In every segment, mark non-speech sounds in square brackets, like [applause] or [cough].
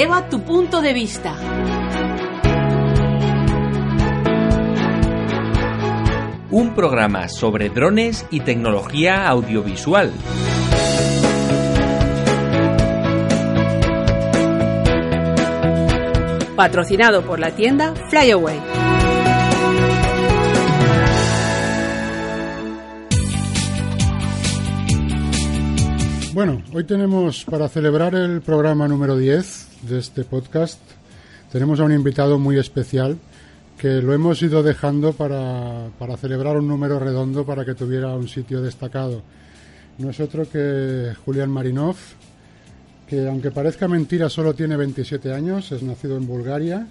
Eleva tu punto de vista. Un programa sobre drones y tecnología audiovisual. Patrocinado por la tienda Flyaway. Bueno, hoy tenemos para celebrar el programa número 10 de este podcast, tenemos a un invitado muy especial que lo hemos ido dejando para, para celebrar un número redondo para que tuviera un sitio destacado. No es otro que Julián Marinov, que aunque parezca mentira solo tiene 27 años, es nacido en Bulgaria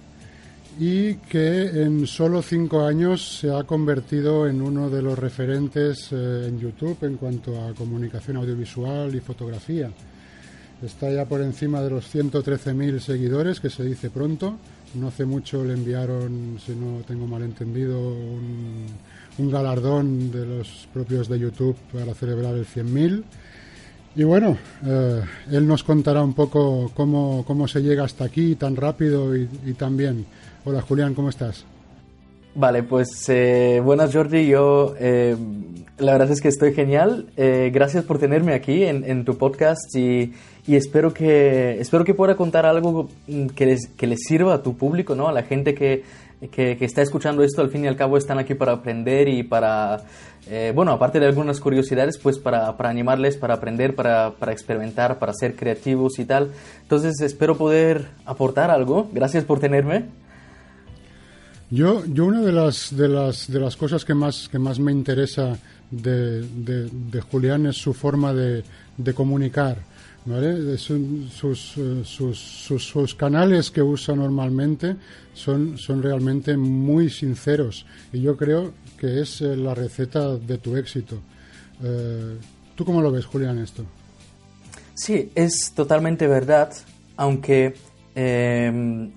y que en solo cinco años se ha convertido en uno de los referentes eh, en YouTube en cuanto a comunicación audiovisual y fotografía. Está ya por encima de los 113.000 seguidores, que se dice pronto. No hace mucho le enviaron, si no tengo mal entendido, un, galardón de los propios de YouTube para celebrar el 100.000. Y bueno, eh, él nos contará un poco cómo, cómo, se llega hasta aquí tan rápido y, y tan bien. Hola Julián, ¿cómo estás? Vale, pues eh, buenas Jordi, yo eh, la verdad es que estoy genial. Eh, gracias por tenerme aquí en, tu podcast y, y, espero, que, espero que pueda contar algo que les, que les sirva a tu público, ¿no? a la gente que, que, que, está escuchando esto, al fin y al cabo están aquí para aprender y para, eh, bueno, aparte de algunas curiosidades, pues para, para animarles, para aprender, para, para, experimentar, para ser creativos y tal. Entonces espero poder aportar algo. Gracias por tenerme. Yo, yo una de las, de las, de las cosas que más, que más me interesa de, de, Julián es su forma de, de comunicar. ¿Vale? Sus, sus, sus, sus, canales que usa normalmente son, son realmente muy sinceros y yo creo que es eh, la receta de tu éxito. Eh, ¿Tú cómo lo ves, Julián, esto? Sí, es totalmente verdad, aunque eh,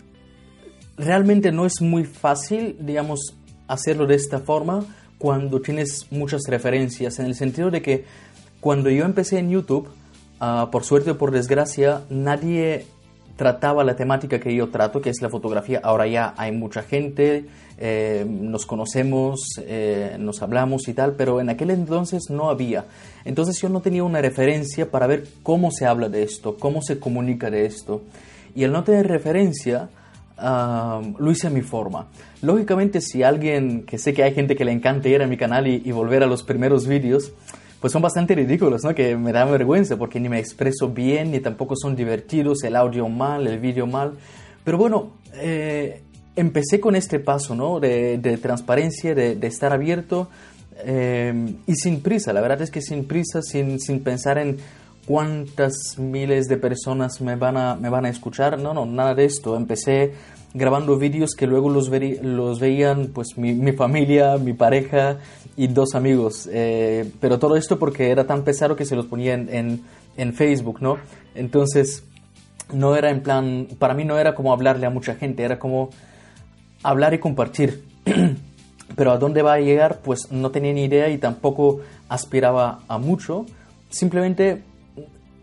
realmente no es muy fácil, digamos, hacerlo de esta forma cuando tienes muchas referencias, en el sentido de que cuando yo empecé en YouTube, uh, por suerte o por desgracia, nadie trataba la temática que yo trato, que es la fotografía. Ahora ya hay mucha gente, eh, nos conocemos, eh, nos hablamos y tal, pero en aquel entonces no había. Entonces yo no tenía una referencia para ver cómo se habla de esto, cómo se comunica de esto. Y al no tener referencia, Uh, lo hice a mi forma. Lógicamente, si alguien, que sé que hay gente que le encanta ir a mi canal y, volver a los primeros vídeos, pues son bastante ridículos, ¿no? Que me da vergüenza porque ni me expreso bien, ni tampoco son divertidos, el audio mal, el vídeo mal. Pero bueno, eh, empecé con este paso, ¿no? De, transparencia, de, estar abierto eh, y sin prisa. La verdad es que sin prisa, sin, sin pensar en cuántas miles de personas me van a, me van a escuchar. No, no, nada de esto. Empecé grabando vídeos que luego los, ve, los veían pues mi, mi, familia, mi pareja y dos amigos. Eh, pero todo esto porque era tan pesado que se los ponía en, en, en, Facebook, ¿no? Entonces, no era en plan, para mí no era como hablarle a mucha gente, era como hablar y compartir. [clears throat] pero a dónde va a llegar, pues no tenía ni idea y tampoco aspiraba a mucho. Simplemente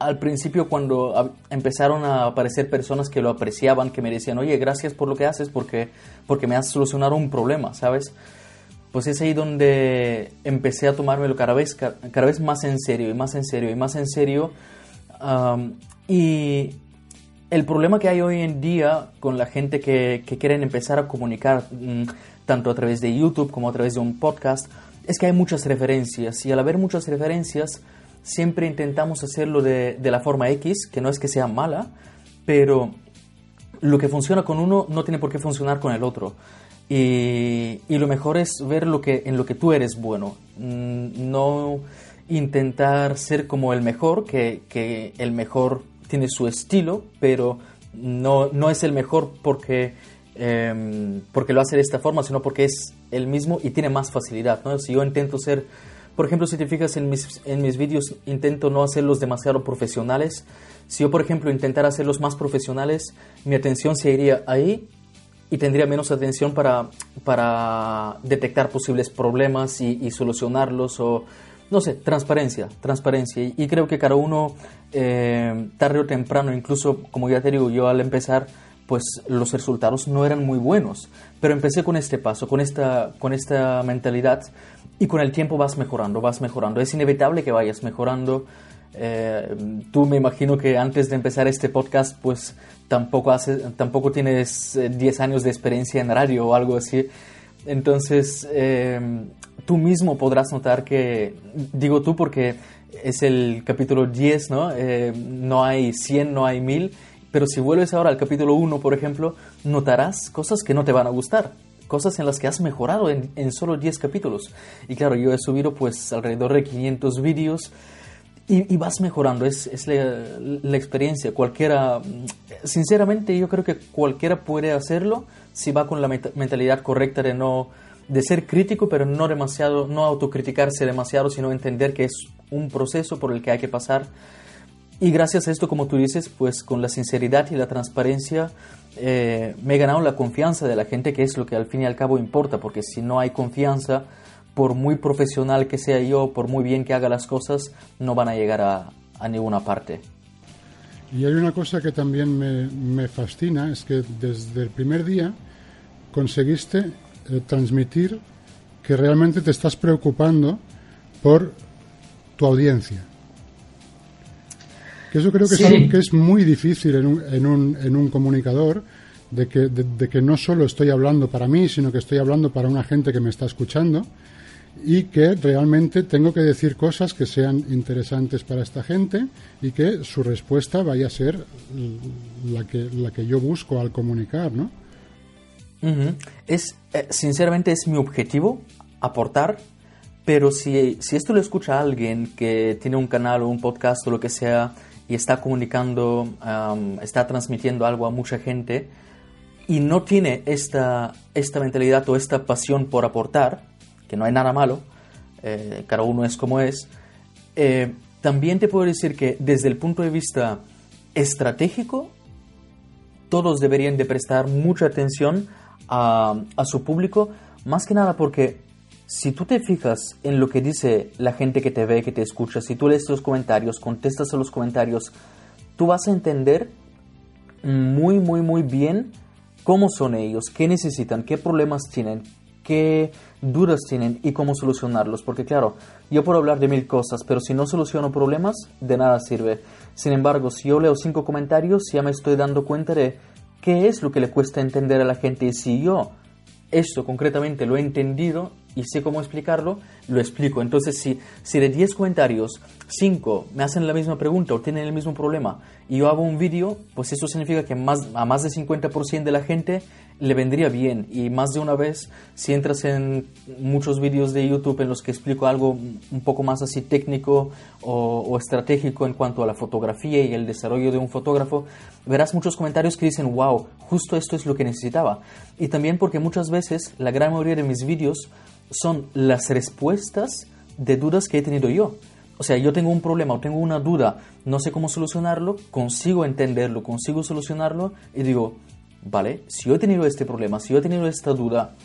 al principio cuando empezaron a aparecer personas que lo apreciaban, que me decían, oye, gracias por lo que haces porque, porque me has solucionado un problema, ¿sabes? Pues es ahí donde empecé a tomármelo cada vez, cada vez más en serio y más en serio y más en serio. Y el problema que hay hoy en día con la gente que, que quieren empezar a comunicar mm, tanto a través de YouTube como a través de un podcast es que hay muchas referencias y al haber muchas referencias siempre intentamos hacerlo de, de, la forma X, que no es que sea mala, pero lo que funciona con uno no tiene por qué funcionar con el otro. Y, y lo mejor es ver lo que, en lo que tú eres bueno, mm, no intentar ser como el mejor, que, que el mejor tiene su estilo, pero no, no es el mejor porque, eh, porque lo hace de esta forma, sino porque es el mismo y tiene más facilidad. ¿no? Si yo intento ser por ejemplo, si te fijas en mis, en mis vídeos, intento no hacerlos demasiado profesionales. Si yo, por ejemplo, intentara hacerlos más profesionales, mi atención se iría ahí y tendría menos atención para, para detectar posibles problemas y, y solucionarlos o, no sé, transparencia, transparencia. Y, creo que cada uno, eh, tarde o temprano, incluso como ya te digo, yo al empezar, pues los resultados no eran muy buenos. Pero empecé con este paso, con esta, con esta mentalidad y con el tiempo vas mejorando, vas mejorando. Es inevitable que vayas mejorando. Eh, tú me imagino que antes de empezar este podcast, pues tampoco, hace, tampoco tienes 10 eh, años de experiencia en radio o algo así. Entonces, tú mismo podrás notar que, digo tú porque es el capítulo 10, ¿no? Eh, no hay 100, no hay 1000, pero si vuelves ahora al capítulo 1, por ejemplo, notarás cosas que no te van a gustar, cosas en las que has mejorado en, en solo 10 capítulos. Y claro, yo he subido pues alrededor de 500 vídeos y, vas mejorando, es, es la, la, experiencia. Cualquiera, sinceramente yo creo que cualquiera puede hacerlo si va con la mentalidad correcta de no de ser crítico, pero no demasiado, no autocriticarse demasiado, sino entender que es un proceso por el que hay que pasar. Y gracias a esto, como tú dices, pues con la sinceridad y la transparencia eh, me he ganado la confianza de la gente, que es lo que al fin y al cabo importa, porque si no hay confianza, por muy profesional que sea yo, por muy bien que haga las cosas, no van a llegar a, ninguna parte. Y hay una cosa que también me, me fascina, es que desde el primer día conseguiste eh, transmitir que realmente te estás preocupando por tu audiencia. Que eso creo que es algo que es muy difícil en un, en un, en un comunicador, de que, de, que no solo estoy hablando para mí, sino que estoy hablando para una gente que me está escuchando y que realmente tengo que decir cosas que sean interesantes para esta gente y que su respuesta vaya a ser la que, la que yo busco al comunicar, ¿no? Es, eh, sinceramente, es mi objetivo aportar, pero si, si esto lo escucha alguien que tiene un canal o un podcast o lo que sea y está comunicando, está transmitiendo algo a mucha gente y no tiene esta, esta mentalidad o esta pasión por aportar, que no hay nada malo, eh, cada uno es como es, eh, también te puedo decir que desde el punto de vista estratégico, todos deberían de prestar mucha atención a, su público, más que nada porque si tú te fijas en lo que dice la gente que te ve, que te escucha, si tú lees los comentarios, contestas a los comentarios, tú vas a entender muy, muy, muy bien cómo son ellos, qué necesitan, qué problemas tienen, qué dudas tienen y cómo solucionarlos. Porque claro, yo puedo hablar de mil cosas, pero si no soluciono problemas, de nada sirve. Sin embargo, si yo leo cinco comentarios, ya me estoy dando cuenta de qué es lo que le cuesta entender a la gente. Y si yo esto concretamente lo he entendido y sé cómo explicarlo, lo explico. Entonces, si, si de 10 comentarios, 5 me hacen la misma pregunta o tienen el mismo problema y yo hago un vídeo, pues eso significa que más, a más de 50% de la gente le vendría bien. Y más de una vez, si entras en muchos vídeos de YouTube en los que explico algo un poco más así técnico o, estratégico en cuanto a la fotografía y el desarrollo de un fotógrafo, verás muchos comentarios que dicen, wow, justo esto es lo que necesitaba. Y también porque muchas veces la gran mayoría de mis vídeos son las respuestas de dudas que he tenido yo. O sea, yo tengo un problema o tengo una duda, no sé cómo solucionarlo, consigo entenderlo, consigo solucionarlo y digo, vale, si yo he tenido este problema, si yo he tenido esta duda,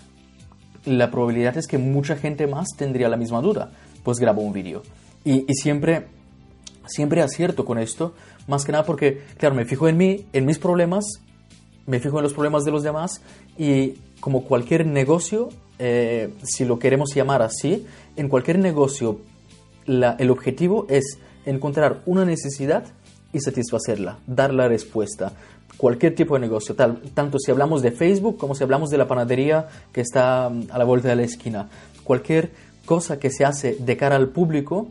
la probabilidad es que mucha gente más tendría la misma duda. Pues grabo un vídeo. Y, siempre, siempre acierto con esto, más que nada porque, claro, me fijo en mí, en mis problemas, me fijo en los problemas de los demás y como cualquier negocio, eh, si lo queremos llamar así, en cualquier negocio el objetivo es encontrar una necesidad y satisfacerla, dar la respuesta. Cualquier tipo de negocio, tal, tanto si hablamos de Facebook como si hablamos de la panadería que está mm, a la vuelta de la esquina. Cualquier cosa que se hace de cara al público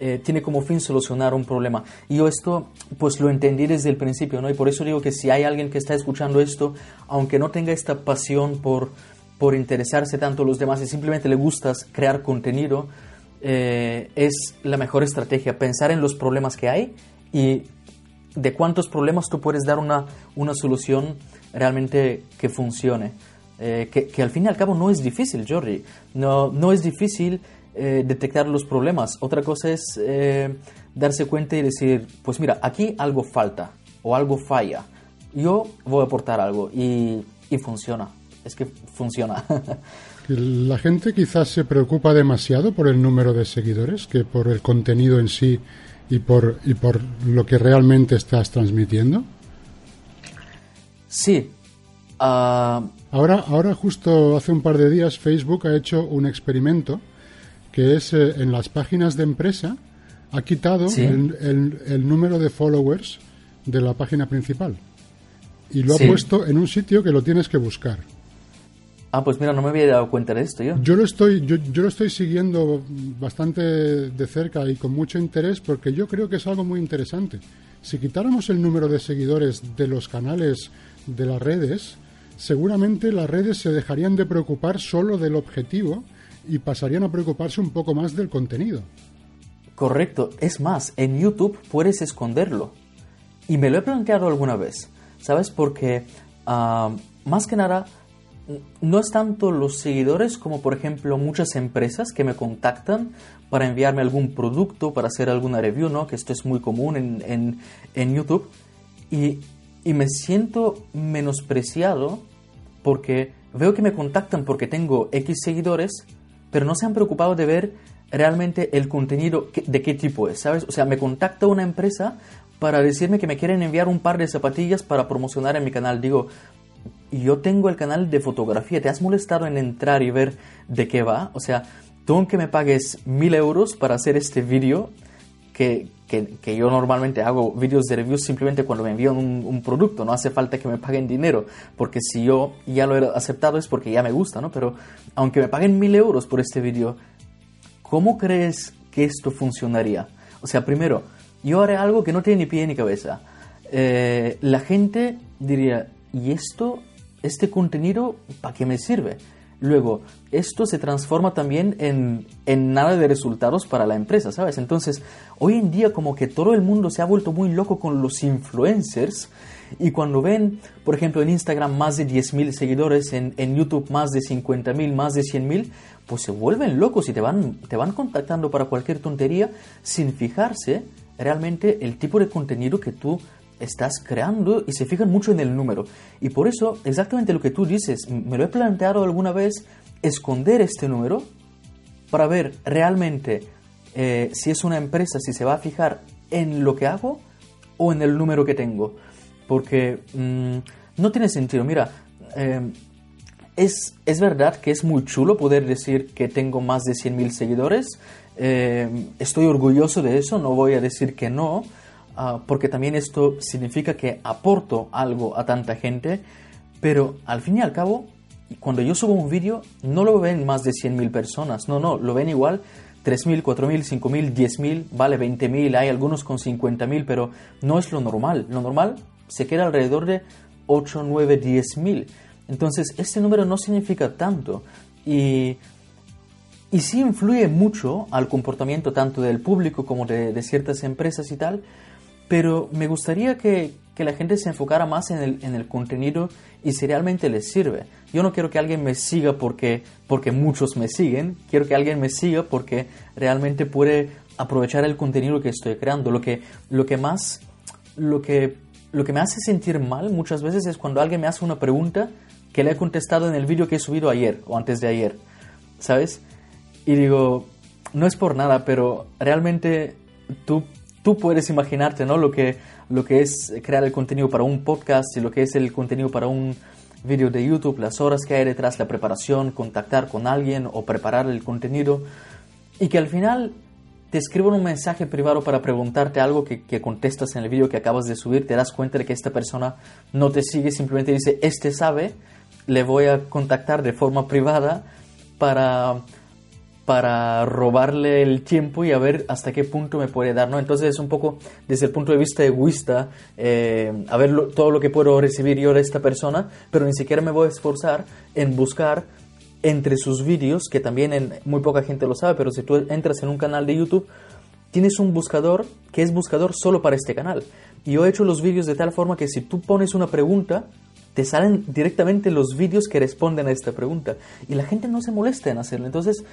eh, tiene como fin solucionar un problema. Y yo esto pues lo entendí desde el principio, ¿no? Y por eso digo que si hay alguien que está escuchando esto, aunque no tenga esta pasión por, por interesarse tanto a los demás y simplemente le gustas crear contenido, eh, es la mejor estrategia, pensar en los problemas que hay y de cuántos problemas tú puedes dar una, una solución realmente que funcione. Eh, que, al fin y al cabo no es difícil, Jordi. No, no es difícil eh, detectar los problemas. Otra cosa es darse cuenta y decir, pues mira, aquí algo falta o algo falla. Yo voy a aportar algo y, y funciona. Es que funciona. [laughs] La gente quizás se preocupa demasiado por el número de seguidores que por el contenido en sí y por, y por lo que realmente estás transmitiendo. Sí. Ah, ahora, ahora, justo hace un par de días, Facebook ha hecho un experimento que es eh, en las páginas de empresa, ha quitado el, el, número de followers de la página principal y lo ha puesto en un sitio que lo tienes que buscar. Ah, pues mira, no me había dado cuenta de esto yo. Yo lo estoy, yo, yo, lo estoy siguiendo bastante de cerca y con mucho interés porque yo creo que es algo muy interesante. Si quitáramos el número de seguidores de los canales de las redes, seguramente las redes se dejarían de preocupar solo del objetivo y pasarían a preocuparse un poco más del contenido. Correcto. Es más, en YouTube puedes esconderlo. Y me lo he planteado alguna vez. ¿Sabes? Porque ah, más que nada no es tanto los seguidores como por ejemplo muchas empresas que me contactan para enviarme algún producto, para hacer alguna review, ¿no? Que esto es muy común en, en, YouTube. Y, y, me siento menospreciado porque veo que me contactan porque tengo X seguidores, pero no se han preocupado de ver realmente el contenido de qué tipo es, ¿sabes? O sea, me contacta una empresa para decirme que me quieren enviar un par de zapatillas para promocionar en mi canal. Digo, yo tengo el canal de fotografía, ¿te has molestado en entrar y ver de qué va? O sea, tú aunque me pagues mil euros para hacer este vídeo, que, que, yo normalmente hago vídeos de reviews simplemente cuando me envían un, un, producto, no hace falta que me paguen dinero, porque si yo ya lo he aceptado es porque ya me gusta, ¿no? Pero aunque me paguen mil euros por este vídeo, ¿cómo crees que esto funcionaría? O sea, primero, yo haré algo que no tiene ni pie ni cabeza. Eh, la gente diría, ¿y esto este contenido, ¿para qué me sirve? Luego, esto se transforma también en, en, nada de resultados para la empresa, ¿sabes? Entonces, hoy en día como que todo el mundo se ha vuelto muy loco con los influencers y cuando ven, por ejemplo, en Instagram más de 10.000 seguidores, en, YouTube más de 50.000, más de 100.000, pues se vuelven locos y te van, te van contactando para cualquier tontería sin fijarse realmente el tipo de contenido que tú estás creando y se fijan mucho en el número. Y por eso, exactamente lo que tú dices, me lo he planteado alguna vez, esconder este número para ver realmente eh, si es una empresa, si se va a fijar en lo que hago o en el número que tengo. Porque mm, no tiene sentido. Mira, eh, es, es, verdad que es muy chulo poder decir que tengo más de 100.000 seguidores. Eh, estoy orgulloso de eso, no voy a decir que no. Ah, porque también esto significa que aporto algo a tanta gente, pero al fin y al cabo, cuando yo subo un vídeo, no lo ven más de 100.000 personas, no, no, lo ven igual 3.000, 4.000, 5.000, 10.000, vale 20.000, hay algunos con 50.000, pero no es lo normal. Lo normal se queda alrededor de 8, 9, 10.000. Entonces, este número no significa tanto. Y, y sí influye mucho al comportamiento tanto del público como de, de ciertas empresas y tal, pero me gustaría que, la gente se enfocara más en el, en el, contenido y si realmente les sirve. Yo no quiero que alguien me siga porque, porque muchos me siguen, quiero que alguien me siga porque realmente puede aprovechar el contenido que estoy creando. Lo que, lo que más, lo que, lo que me hace sentir mal muchas veces es cuando alguien me hace una pregunta que le he contestado en el vídeo que he subido ayer o antes de ayer, ¿sabes? Y digo, no es por nada, pero realmente tú tú puedes imaginarte, ¿no? Lo que, lo que es crear el contenido para un podcast y lo que es el contenido para un vídeo de YouTube, las horas que hay detrás, la preparación, contactar con alguien o preparar el contenido y que al final te escriban un mensaje privado para preguntarte algo que, que, contestas en el vídeo que acabas de subir, te das cuenta de que esta persona no te sigue, simplemente dice, este sabe, le voy a contactar de forma privada para para robarle el tiempo y a ver hasta qué punto me puede dar, ¿no? Entonces es un poco desde el punto de vista egoísta, eh, a ver todo lo que puedo recibir yo de esta persona, pero ni siquiera me voy a esforzar en buscar entre sus vídeos, que también en, muy poca gente lo sabe, pero si tú entras en un canal de YouTube, tienes un buscador que es buscador solo para este canal. Y yo he hecho los vídeos de tal forma que si tú pones una pregunta, te salen directamente los vídeos que responden a esta pregunta. Y la gente no se molesta en hacerlo. Entonces,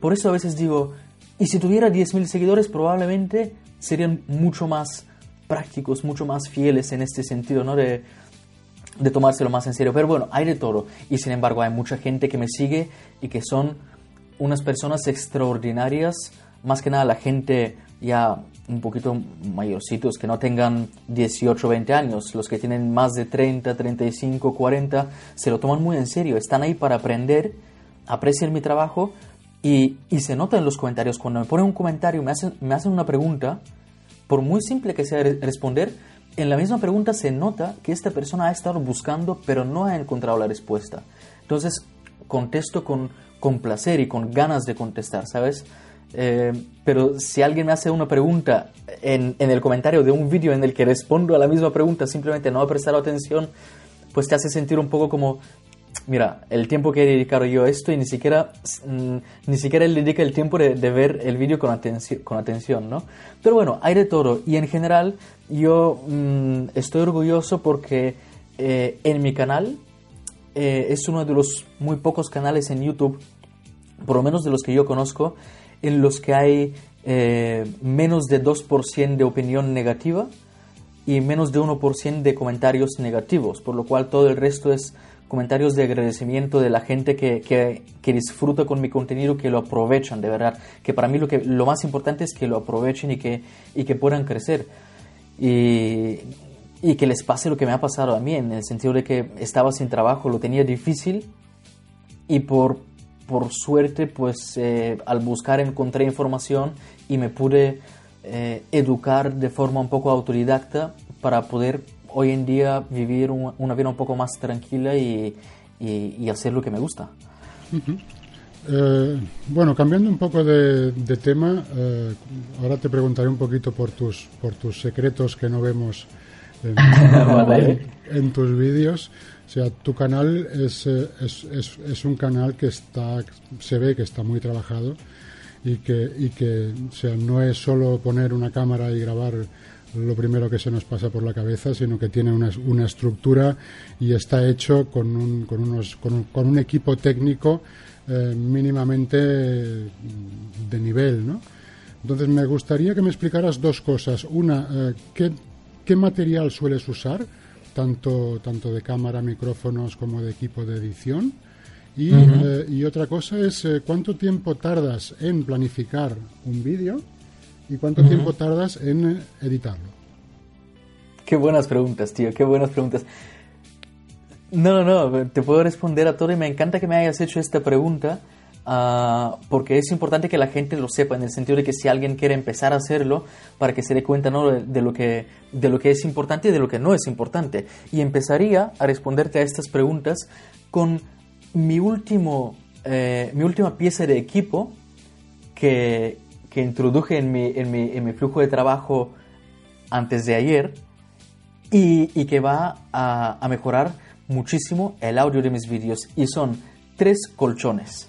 por eso a veces digo, y si tuviera 10.000 seguidores probablemente serían mucho más prácticos, mucho más fieles en este sentido, ¿no? De, de tomárselo más en serio. Pero bueno, hay de todo. Y sin embargo, hay mucha gente que me sigue y que son unas personas extraordinarias. Más que nada la gente ya un poquito mayorcitos, que no tengan 18, 20 años. Los que tienen más de 30, 35, 40, se lo toman muy en serio. Están ahí para aprender, aprecian mi trabajo y, y se nota en los comentarios. Cuando me ponen un comentario, me hacen, me hacen una pregunta, por muy simple que sea responder, en la misma pregunta se nota que esta persona ha estado buscando, pero no ha encontrado la respuesta. Entonces, contesto con, con placer y con ganas de contestar, ¿sabes? Eh, pero si alguien me hace una pregunta en, en el comentario de un vídeo en el que respondo a la misma pregunta, simplemente no ha prestado atención, pues te hace sentir un poco como, mira, el tiempo que he dedicado yo a esto y ni siquiera, mm, ni siquiera él dedica el tiempo de, ver el vídeo con, atención, con atención, ¿no? Pero bueno, hay de todo y en general yo mm, estoy orgulloso porque eh, en mi canal eh, es uno de los muy pocos canales en YouTube, por lo menos de los que yo conozco, en los que hay eh, menos de 2% de opinión negativa y menos de 1% de comentarios negativos, por lo cual todo el resto es comentarios de agradecimiento de la gente que, que, disfruta con mi contenido, que lo aprovechan, de verdad. Que para mí lo, que, lo más importante es que lo aprovechen y que, y que puedan crecer. Y, y que les pase lo que me ha pasado a mí, en el sentido de que estaba sin trabajo, lo tenía difícil y por, por suerte, pues eh, al buscar encontré información y me pude eh, educar de forma un poco autodidacta para poder hoy en día vivir una vida un poco más tranquila y, y, hacer lo que me gusta. Eh, bueno, cambiando un poco de, tema, eh, ahora te preguntaré un poquito por tus, por tus secretos que no vemos en, [laughs] tus vídeos. O sea, tu canal es, es, es, es, un canal que está, se ve que está muy trabajado y que, y que sea, no es solo poner una cámara y grabar lo primero que se nos pasa por la cabeza, sino que tiene una, una estructura y está hecho con un, con unos, con un, equipo técnico eh, mínimamente de nivel, ¿no? Entonces me gustaría que me explicaras dos cosas. Una, eh, ¿qué, ¿qué, material sueles usar, tanto, tanto de cámara, micrófonos como de equipo de edición? Y, eh, y otra cosa es, ¿cuánto tiempo tardas en planificar un vídeo? ¿Y cuánto tiempo tardas en eh, editarlo? Qué buenas preguntas, tío, qué buenas preguntas. No, no, no, te puedo responder a todo y me encanta que me hayas hecho esta pregunta uh, porque es importante que la gente lo sepa en el sentido de que si alguien quiere empezar a hacerlo para que se dé cuenta ¿no? de, lo que, de lo que es importante y de lo que no es importante. Y empezaría a responderte a estas preguntas con mi, último, eh, mi última pieza de equipo que, que introduje en mi, en mi, en mi flujo de trabajo antes de ayer y, y que va a, a, mejorar muchísimo el audio de mis vídeos y son tres colchones.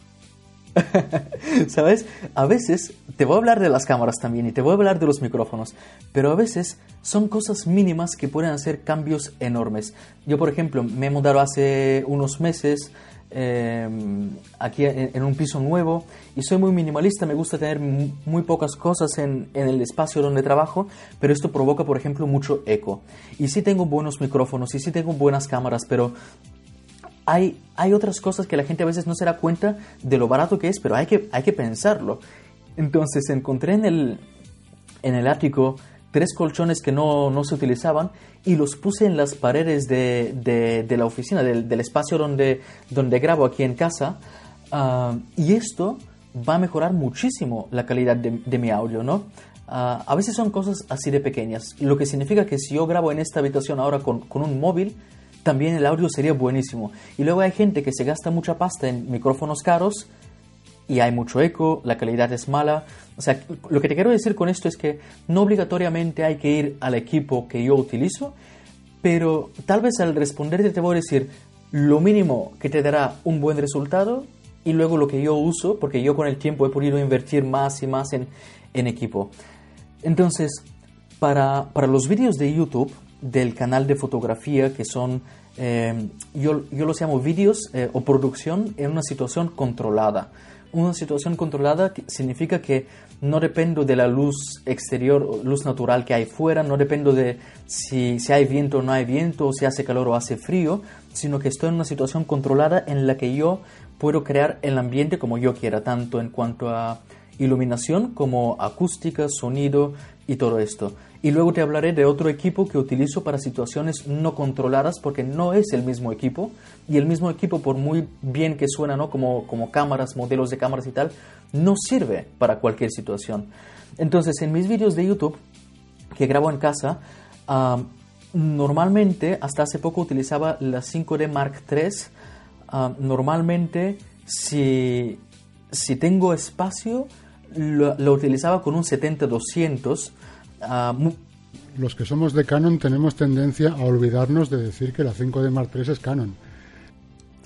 [laughs] ¿Sabes? A veces te voy a hablar de las cámaras también y te voy a hablar de los micrófonos, pero a veces son cosas mínimas que pueden hacer cambios enormes. Yo, por ejemplo, me he mudado hace unos meses Em, aquí en, un piso nuevo y soy muy minimalista, me gusta tener muy pocas cosas en, en, el espacio donde trabajo, pero esto provoca, por ejemplo, mucho eco. Y sí tengo buenos micrófonos y sí tengo buenas cámaras, pero hay, hay otras cosas que la gente a veces no se da cuenta de lo barato que es, pero hay que, hay que pensarlo. Entonces encontré en el, en el ático tres colchones que no, no, se utilizaban y los puse en las paredes de, de, la oficina, del, del, espacio donde, donde grabo aquí en casa. Ah, y esto va a mejorar muchísimo la calidad de, mi audio, ¿no? Ah, a veces son cosas así de pequeñas, lo que significa que si yo grabo en esta habitación ahora con, con un móvil, también el audio sería buenísimo. Y luego hay gente que se gasta mucha pasta en micrófonos caros y hay mucho eco, la calidad es mala. O sea, lo que te quiero decir con esto es que no obligatoriamente hay que ir al equipo que yo utilizo, pero tal vez al responderte te voy a decir lo mínimo que te dará un buen resultado y luego lo que yo uso, porque yo con el tiempo he podido invertir más y más en, en equipo. Entonces, para, para, los vídeos de YouTube del canal de fotografía, que son, eh, yo, yo los llamo vídeos eh, o producción en una situación controlada Una situación controlada significa que no dependo de la luz exterior, luz natural que hay fuera, no dependo de si, si hay viento o no hay viento, o si hace calor o hace frío, sino que estoy en una situación controlada en la que yo puedo crear el ambiente como yo quiera, tanto en cuanto a iluminación como acústica, sonido y todo esto. Y luego te hablaré de otro equipo que utilizo para situaciones no controladas porque no es el mismo equipo. Y el mismo equipo, por muy bien que suena, ¿no? como, como cámaras, modelos de cámaras y tal, no sirve para cualquier situación. Entonces, en mis vídeos de YouTube que grabo en casa, normalmente, hasta hace poco utilizaba la 5D Mark III. normalmente, si, si tengo espacio, lo, utilizaba con un 70-200. Los que somos de Canon tenemos tendencia a olvidarnos de decir que la 5D Mark III es Canon.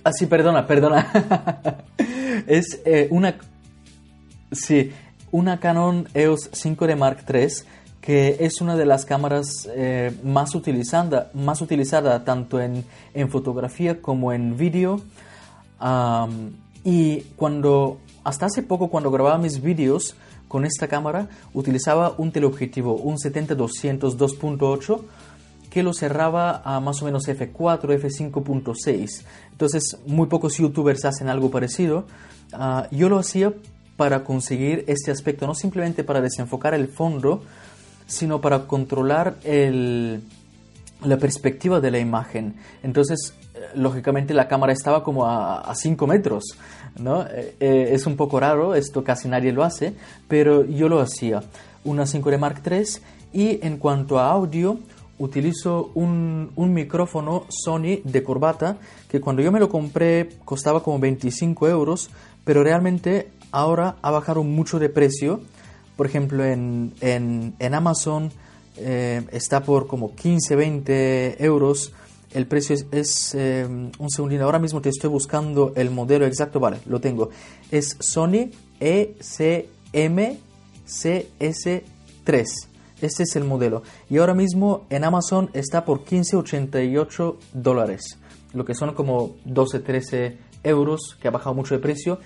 Ah, sí, perdona, perdona. [laughs] es eh, una... Sí, una Canon EOS 5D Mark III que es una de las cámaras eh, más, utilizada, más utilizada tanto en, en fotografía como en vídeo. y cuando hasta hace poco cuando grababa mis vídeos con esta cámara utilizaba un teleobjetivo, un 70-200 2.8 que lo cerraba a más o menos f4, f5.6. Entonces muy pocos youtubers hacen algo parecido. Ah, yo lo hacía para conseguir este aspecto, no simplemente para desenfocar el fondo, sino para controlar el, la perspectiva de la imagen. Entonces, eh, lógicamente la cámara estaba como a 5 metros, ¿no? Eh, eh, es un poco raro, esto casi nadie lo hace, pero yo lo hacía. Una 5D Mark III y en cuanto a audio, utilizo un, un, micrófono Sony de corbata que cuando yo me lo compré costaba como 25 euros, pero realmente ahora ha bajado mucho de precio. Por ejemplo, en, en, en Amazon eh, está por como 15, 20 euros. El precio es, eh, un segundito, ahora mismo te estoy buscando el modelo exacto, vale, lo tengo. Es Sony ECM CS3. Este es el modelo. Y ahora mismo en Amazon está por 15,88 dólares. Lo que son como 12, 13 euros, que ha bajado mucho de precio.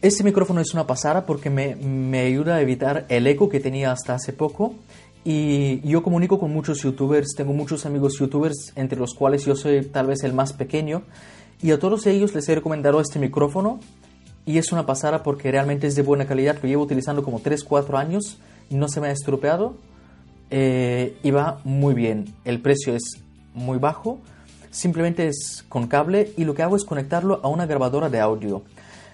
Este micrófono es una pasada porque me, me ayuda a evitar el eco que tenía hasta hace poco y yo comunico con muchos youtubers, tengo muchos amigos youtubers, entre los cuales yo soy tal vez el más pequeño. Y a todos ellos les he recomendado este micrófono y es una pasada porque realmente es de buena calidad. Lo llevo utilizando como 3-4 años no se me ha estropeado. Eh, y va muy bien. El precio es muy bajo. Simplemente es con cable y lo que hago es conectarlo a una grabadora de audio.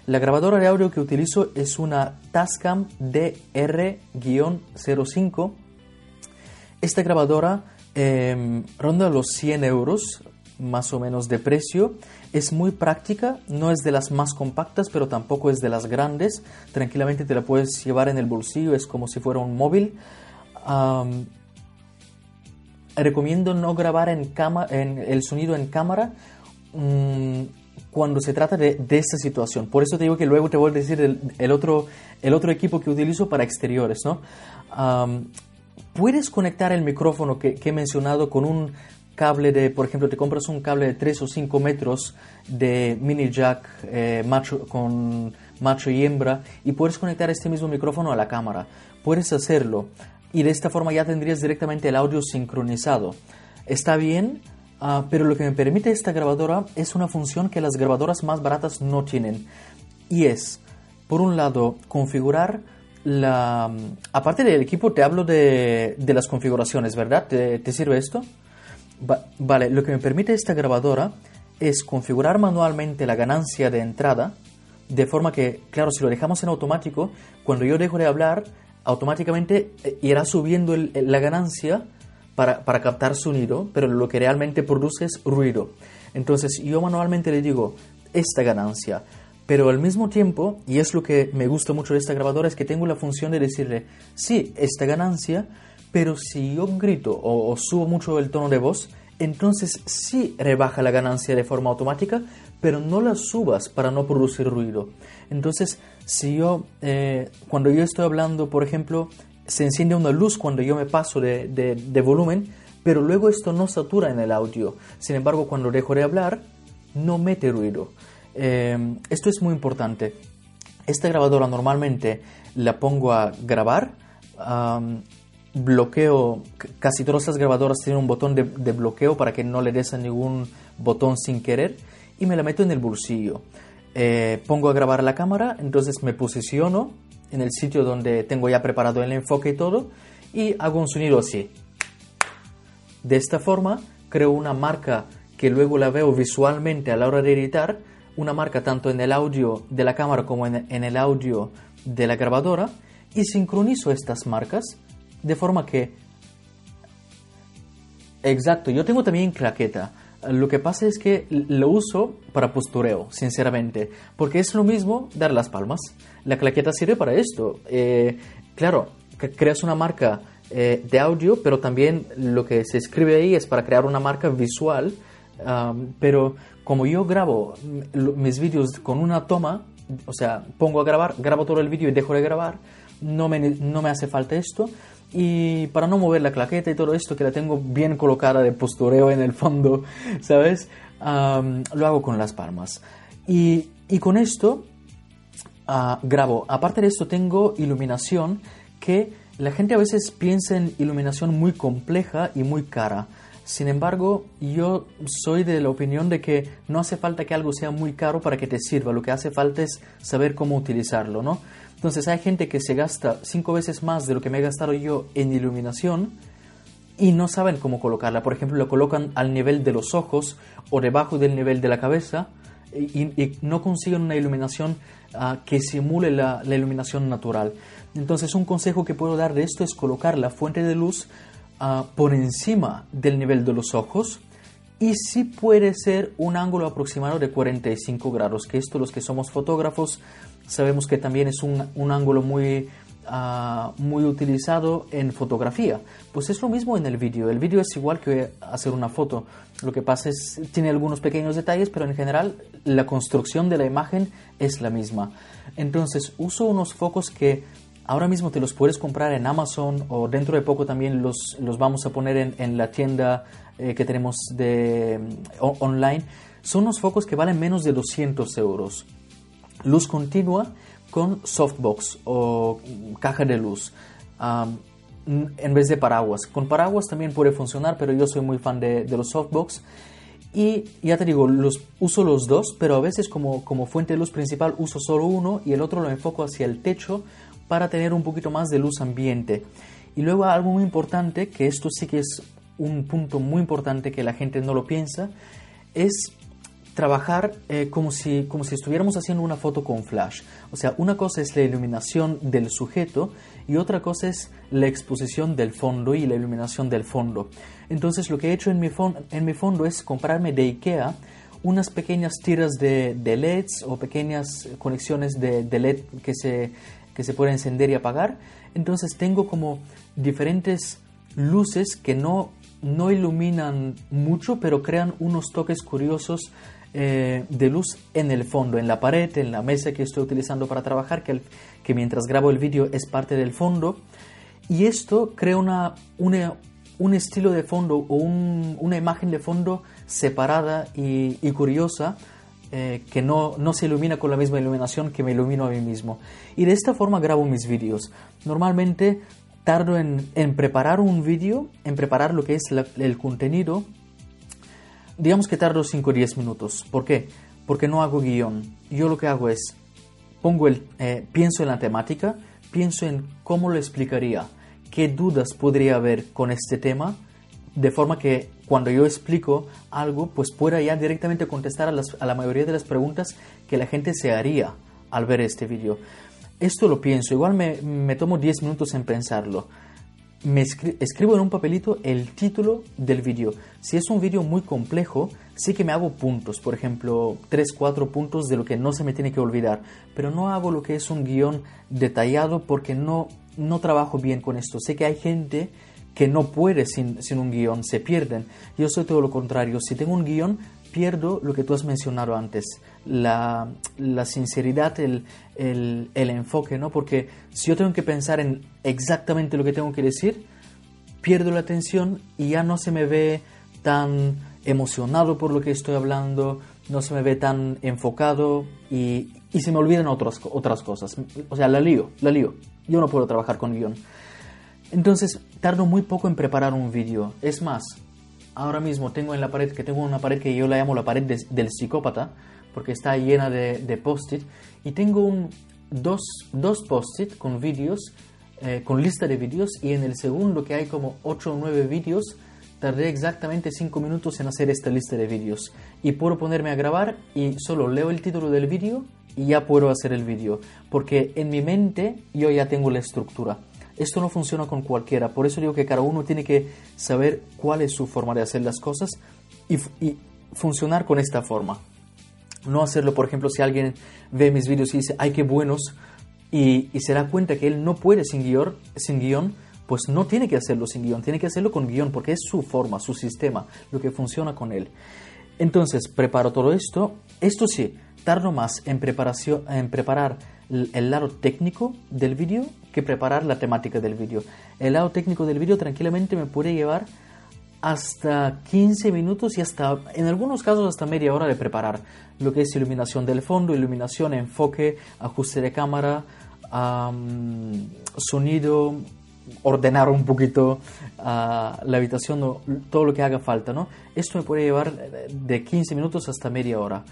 La grabadora de audio que utilizo es una Tascam DR-05 esta grabadora em, ronda los 100 euros más o menos de precio. Es muy práctica, no es de las más compactas, pero tampoco es de las grandes. Tranquilamente te la puedes llevar en el bolsillo, es como si fuera un móvil. recomiendo no grabar en, cama, el sonido en cámara mm, cuando se trata de, esta situación. Por eso te digo que luego te voy a decir el, otro, el otro equipo que utilizo para exteriores. ¿no? Puedes conectar el micrófono que, he mencionado con un cable de, por ejemplo, te compras un cable de 3 o 5 metros de mini jack eh, macho, con macho y hembra y puedes conectar este mismo micrófono a la cámara. Puedes hacerlo y de esta forma ya tendrías directamente el audio sincronizado. Está bien, ah, pero lo que me permite esta grabadora es una función que las grabadoras más baratas no tienen y es, por un lado, configurar la, aparte del equipo, te hablo de, de las configuraciones, ¿verdad? ¿Te, sirve esto? vale, lo que me permite esta grabadora es configurar manualmente la ganancia de entrada, de forma que, claro, si lo dejamos en automático, cuando yo dejo de hablar, automáticamente eh, irá subiendo la ganancia para, para captar sonido, pero lo que realmente produce es ruido. Entonces yo manualmente le digo, esta ganancia, pero al mismo tiempo, y es lo que me gusta mucho de esta grabadora, es que tengo la función de decirle, sí, esta ganancia, pero si yo grito o, subo mucho el tono de voz, entonces sí rebaja la ganancia de forma automática, pero no la subas para no producir ruido. Entonces, si yo, eh, cuando yo estoy hablando, por ejemplo, se enciende una luz cuando yo me paso de, de volumen, pero luego esto no satura en el audio. Sin embargo, cuando dejo de hablar, no mete ruido. Eh, esto es muy importante. esta grabadora normalmente la pongo a grabar, am, bloqueo, casi todas las grabadoras tienen un botón de, de bloqueo para que no le des a ningún botón sin querer y me la meto en el bolsillo. Eh, pongo a grabar la cámara, entonces me posiciono en el sitio donde tengo ya preparado el enfoque y todo y hago un sonido así. De esta forma creo una marca que luego la veo visualmente a la hora de editar, una marca tanto en el audio de la cámara como en, el audio de la grabadora y sincronizo estas marcas de forma que... Exacto, yo tengo también claqueta. Lo que pasa es que lo uso para postureo, sinceramente, porque es lo mismo dar las palmas. La claqueta sirve para esto. Eh, claro, que creas una marca eh, de audio, pero también lo que se escribe ahí es para crear una marca visual. Um, pero como yo grabo mis vídeos con una toma, o sea, pongo a grabar, grabo todo el vídeo y dejo de grabar, no me, no me hace falta esto. Y para no mover la claqueta y todo esto, que la tengo bien colocada de postureo en el fondo, [laughs] ¿sabes? Um, lo hago con las palmas. Y, y con esto ah, grabo. Aparte de esto, tengo iluminación que la gente a veces piensa en iluminación muy compleja y muy cara. Sin embargo, yo soy de la opinión de que no hace falta que algo sea muy caro para que te sirva. Lo que hace falta es saber cómo utilizarlo, ¿no? Entonces hay gente que se gasta cinco veces más de lo que me he gastado yo en iluminación y no saben cómo colocarla. Por ejemplo, lo colocan al nivel de los ojos o debajo del nivel de la cabeza y, no consiguen una iluminación ah, que simule la, la iluminación natural. Entonces, un consejo que puedo dar de esto es colocar la fuente de luz ah, por encima del nivel de los ojos y sí puede ser un ángulo aproximado de 45 grados, que esto los que somos fotógrafos sabemos que también es un, un ángulo muy, ah, muy utilizado en fotografía. Pues es lo mismo en el vídeo. El vídeo es igual que hacer una foto. Lo que pasa es, tiene algunos pequeños detalles, pero en general la construcción de la imagen es la misma. Entonces uso unos focos que ahora mismo te los puedes comprar en Amazon o dentro de poco también los, los vamos a poner en, en la tienda eh, que tenemos de, o- online. Son unos focos que valen menos de 200 euros luz continua con softbox o caja de luz am, en vez de paraguas. Con paraguas también puede funcionar, pero yo soy muy fan de, de los softbox. Y ya te digo, los, uso los dos, pero a veces como, como fuente de luz principal uso solo uno y el otro lo enfoco hacia el techo para tener un poquito más de luz ambiente. Y luego algo muy importante, que esto sí que es un punto muy importante que la gente no lo piensa, es trabajar eh, como, si, como si estuviéramos haciendo una foto con flash. O sea, una cosa es la iluminación del sujeto y otra cosa es la exposición del fondo y la iluminación del fondo. Entonces lo que he hecho en mi, en mi fondo es comprarme de IKEA unas pequeñas tiras de, de LEDs o pequeñas conexiones de, de LED que se, que se pueden encender y apagar. Entonces tengo como diferentes luces que no, no iluminan mucho, pero crean unos toques curiosos eh, de luz en el fondo, en la pared, en la mesa que estoy utilizando para trabajar, que, que mientras grabo el vídeo es parte del fondo. Y esto crea una, una- un estilo de fondo o un- una imagen de fondo separada y curiosa eh, que no, no se ilumina con la misma iluminación que me ilumino a mí mismo. Y de esta forma grabo mis vídeos. Normalmente tardo en, en preparar un vídeo, en preparar lo que es el contenido, digamos que tardo 5 o 10 minutos. ¿Por qué? Porque no hago guion. Yo lo que hago es, pongo el, eh, pienso en la temática, pienso en cómo lo explicaría, qué dudas podría haber con este tema, de forma que cuando yo explico algo, pues pueda ya directamente contestar a, la mayoría de las preguntas que la gente se haría al ver este vídeo. Esto lo pienso, igual me, tomo 10 minutos en pensarlo me escri- escribo en un papelito el título del vídeo. Si es un vídeo muy complejo, sí que me hago puntos, por ejemplo, 3, 4 puntos de lo que no se me tiene que olvidar, pero no hago lo que es un guion detallado porque no, no trabajo bien con esto. Sé que hay gente que no puede sin, sin un guion, se pierden. Yo soy todo lo contrario, si tengo un guion, pierdo lo que tú has mencionado antes, la, la sinceridad, el, el, enfoque, ¿no? Porque si yo tengo que pensar en exactamente lo que tengo que decir, pierdo la atención y ya no se me ve tan emocionado por lo que estoy hablando, no se me ve tan enfocado y, y se me olvidan otras, otras cosas. O sea, la lío, la lío. Yo no puedo trabajar con guion. Entonces, tardo muy poco en preparar un vídeo. Es más, ahora mismo tengo en la pared, que tengo una pared que yo la llamo la pared del psicópata, porque está llena de, de post-it, y tengo un, dos, dos post-it con vídeos, eh, con lista de vídeos, y en el segundo que hay como 8 o 9 vídeos, tardé exactamente 5 minutos en hacer esta lista de vídeos. Y puedo ponerme a grabar y solo leo el título del vídeo y ya puedo hacer el vídeo, porque en mi mente yo ya tengo la estructura. Esto no funciona con cualquiera, por eso digo que cada uno tiene que saber cuál es su forma de hacer las cosas y, funcionar con esta forma. No hacerlo, por ejemplo, si alguien ve mis vídeos y dice, ay, qué buenos, y, y, se da cuenta que él no puede sin guion, sin guion, pues no tiene que hacerlo sin guion, tiene que hacerlo con guion, porque es su forma, su sistema, lo que funciona con él. Entonces, preparo todo esto. Esto sí, tardo más en, preparación, en preparar el lado técnico del vídeo que preparar la temática del vídeo. El lado técnico del vídeo tranquilamente me puede llevar hasta 15 minutos y hasta, en algunos casos, hasta media hora de preparar lo que es iluminación del fondo, iluminación, enfoque, ajuste de cámara, sonido, ordenar un poquito uh, la habitación, todo lo que haga falta, ¿no? Esto me puede llevar de 15 minutos hasta media hora.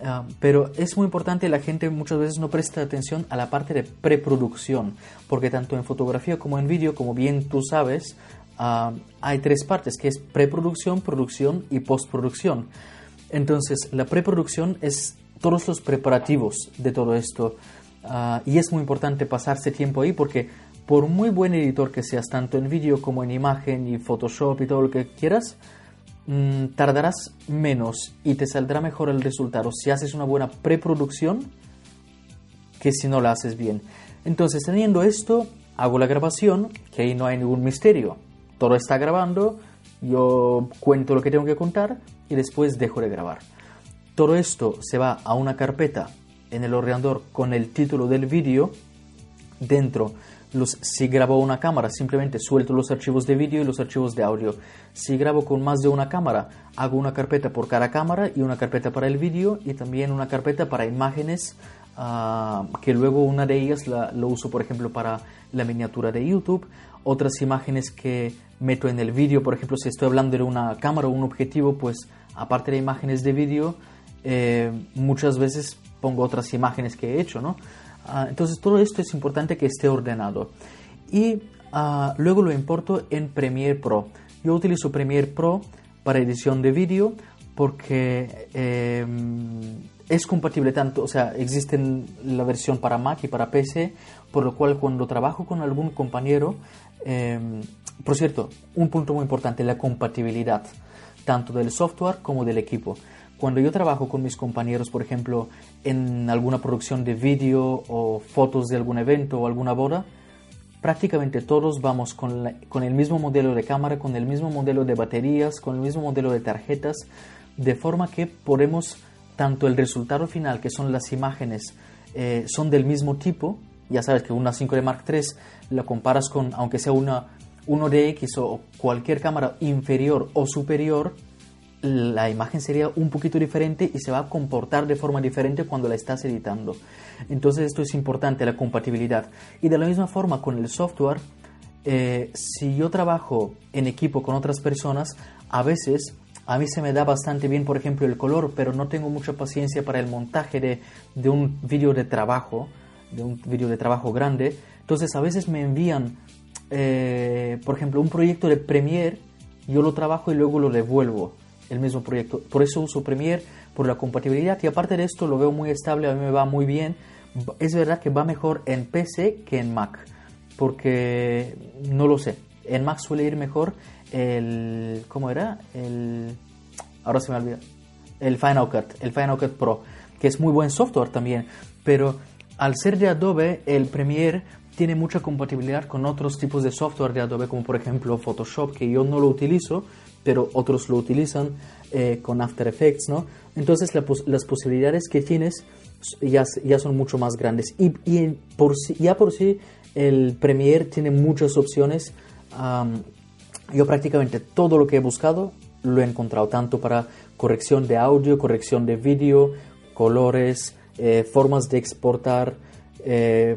Uh, pero es muy importante, la gente muchas veces no presta atención a la parte de preproducción, porque tanto en fotografía como en vídeo, como bien tú sabes, uh, hay tres partes, que es preproducción, producción y postproducción. Entonces, la preproducción es todos los preparativos de todo esto. Uh, y es muy importante pasarse tiempo ahí porque por muy buen editor que seas, tanto en vídeo como en imagen y Photoshop y todo lo que quieras, mmm, tardarás menos y te saldrá mejor el resultado si haces una buena preproducción que si no la haces bien. Entonces, teniendo esto, hago la grabación, que ahí no hay ningún misterio todo está grabando, yo cuento lo que tengo que contar y después dejo de grabar. Todo esto se va a una carpeta en el ordenador con el título del vídeo. Dentro, los, si grabo una cámara, simplemente suelto los archivos de vídeo y los archivos de audio. Si grabo con más de una cámara, hago una carpeta por cada cámara y una carpeta para el vídeo y también una carpeta para imágenes, uh, que luego una de ellas la, lo uso, por ejemplo, para la miniatura de YouTube. Otras imágenes que meto en el vídeo, por ejemplo, si estoy hablando de una cámara o un objetivo, pues aparte de imágenes de vídeo, eh, muchas veces pongo otras imágenes que he hecho, ¿no? Uh, entonces todo esto es importante que esté ordenado. Y uh, luego lo importo en Premiere Pro. Yo utilizo Premiere Pro para edición de vídeo porque eh, es compatible tanto, o sea, existe la versión para Mac y para PC, por lo cual cuando trabajo con algún compañero, eh, por cierto, un punto muy importante, la compatibilidad, tanto del software como del equipo. Cuando yo trabajo con mis compañeros, por ejemplo, en alguna producción de vídeo o fotos de algún evento o alguna boda, prácticamente todos vamos con, con, el mismo modelo de cámara, con el mismo modelo de baterías, con el mismo modelo de tarjetas, de forma que podemos, tanto el resultado final, que son las imágenes, eh, son del mismo tipo, ya sabes que una 5D Mark III la comparas con, aunque sea una 1DX o cualquier cámara inferior o superior, la imagen sería un poquito diferente y se va a comportar de forma diferente cuando la estás editando. Entonces esto es importante, la compatibilidad. Y de la misma forma con el software, eh, si yo trabajo en equipo con otras personas, a veces a mí se me da bastante bien, por ejemplo, el color, pero no tengo mucha paciencia para el montaje de, un vídeo de trabajo, de un vídeo de trabajo grande. Entonces a veces me envían eh, por ejemplo, un proyecto de Premiere, yo lo trabajo y luego lo devuelvo, el mismo proyecto. Por eso uso Premiere, por la compatibilidad y aparte de esto lo veo muy estable, a mí me va muy bien. Es verdad que va mejor en PC que en Mac, porque no lo sé. En Mac suele ir mejor el... ¿Cómo era? El... Ahora se me olvida. El Final Cut, el Final Cut Pro, que es muy buen software también, pero al ser de Adobe, el Premiere tiene mucha compatibilidad con otros tipos de software de Adobe, como por ejemplo Photoshop, que yo no lo utilizo, pero otros lo utilizan eh, con After Effects, ¿no? Entonces la, las posibilidades que tienes ya, ya son mucho más grandes. Y, por ya por sí el Premiere tiene muchas opciones. Yo prácticamente todo lo que he buscado lo he encontrado, tanto para corrección de audio, corrección de vídeo, colores, eh, formas de exportar, eh,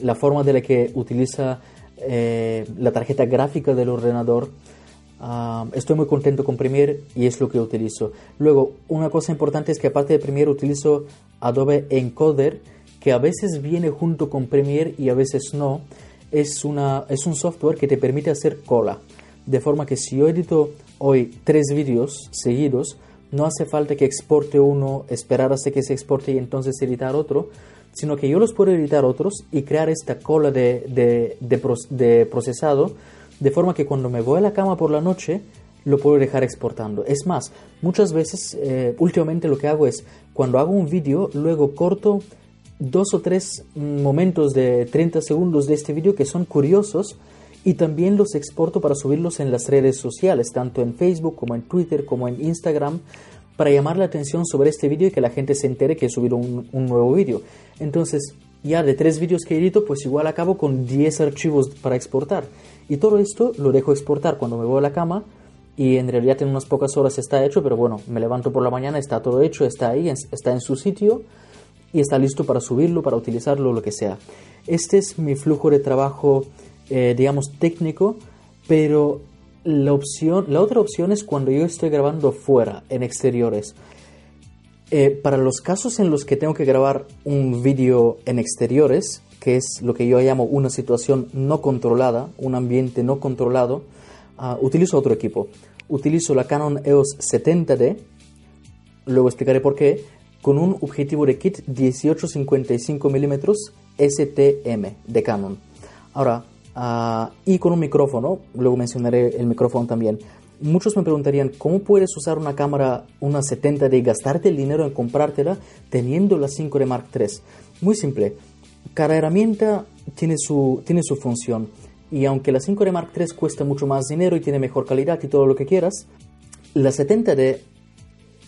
la forma de la que utiliza la tarjeta gráfica del ordenador. Ah, estoy muy contento con Premiere y es lo que utilizo. Luego, una cosa importante es que aparte de Premiere utilizo Adobe Encoder, que a veces viene junto con Premiere y a veces no. Es, una, es un software que te permite hacer cola. De forma que si yo edito hoy tres vídeos seguidos, no hace falta que exporte uno, esperar hasta que se exporte y entonces editar otro, sino que yo los puedo editar otros y crear esta cola de, de, procesado, de forma que cuando me voy a la cama por la noche, lo puedo dejar exportando. Es más, muchas veces, eh, últimamente lo que hago es, cuando hago un vídeo, luego corto dos o tres momentos de 30 segundos de este vídeo que son curiosos y también los exporto para subirlos en las redes sociales, tanto en Facebook como en Twitter como en Instagram, para llamar la atención sobre este vídeo y que la gente se entere que he subido un, nuevo vídeo. Entonces, ya de tres vídeos que edito, pues igual acabo con 10 archivos para exportar. Y todo esto lo dejo exportar cuando me voy a la cama y en realidad en unas pocas horas está hecho, pero bueno, me levanto por la mañana, está todo hecho, está ahí, está en su sitio y está listo para subirlo, para utilizarlo, lo que sea. Este es mi flujo de trabajo eh, digamos, técnico, pero la, opción, la otra opción es cuando yo estoy grabando fuera, en exteriores. Eh, para los casos en los que tengo que grabar un vídeo en exteriores, que es lo que yo llamo una situación no controlada, un ambiente no controlado, ah, utilizo otro equipo. Utilizo la Canon EOS 70D, luego explicaré por qué, con un objetivo de kit 18-55 mm STM de Canon. Ahora, Ah, y con un micrófono, luego mencionaré el micrófono también. Muchos me preguntarían, ¿cómo puedes usar una cámara, una 70D, y gastarte el dinero en comprártela teniendo la 5D Mark III? Muy simple, cada herramienta tiene su, tiene su función. Y aunque la 5D Mark III cuesta mucho más dinero y tiene mejor calidad y todo lo que quieras, la 70D,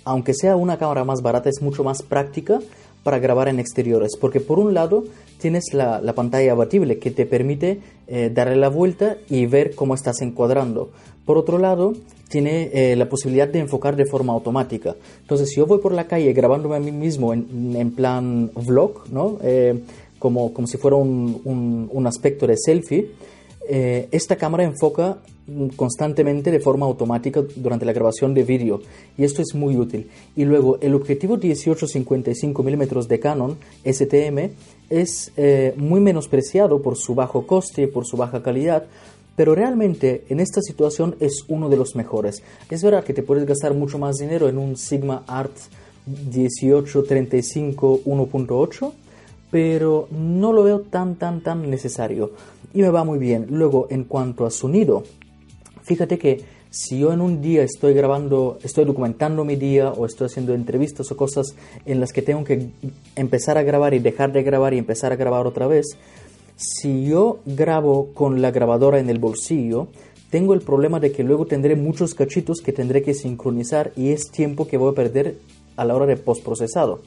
aunque sea una cámara más barata, es mucho más práctica para grabar en exteriores. Porque por un lado tienes la, pantalla abatible que te permite eh, darle la vuelta y ver cómo estás encuadrando. Por otro lado, tiene eh, la posibilidad de enfocar de forma automática. Entonces, si yo voy por la calle grabándome a mí mismo en, plan vlog, ¿no? Eh, como, como si fuera un, un aspecto de selfie, eh, esta cámara enfoca constantemente de forma automática durante la grabación de vídeo y esto es muy útil. Y luego el objetivo 18-55 mm de Canon STM es eh, muy menospreciado por su bajo coste, por su baja calidad, pero realmente en esta situación es uno de los mejores. Es verdad que te puedes gastar mucho más dinero en un Sigma Art 18-35 1.8, pero no lo veo tan tan tan necesario y me va muy bien. Luego, en cuanto a sonido, fíjate que si yo en un día estoy grabando, estoy documentando mi día o estoy haciendo entrevistas o cosas en las que tengo que empezar a grabar y dejar de grabar y empezar a grabar otra vez, si yo grabo con la grabadora en el bolsillo, tengo el problema de que luego tendré muchos cachitos que tendré que sincronizar y es tiempo que voy a perder a la hora de postprocesado.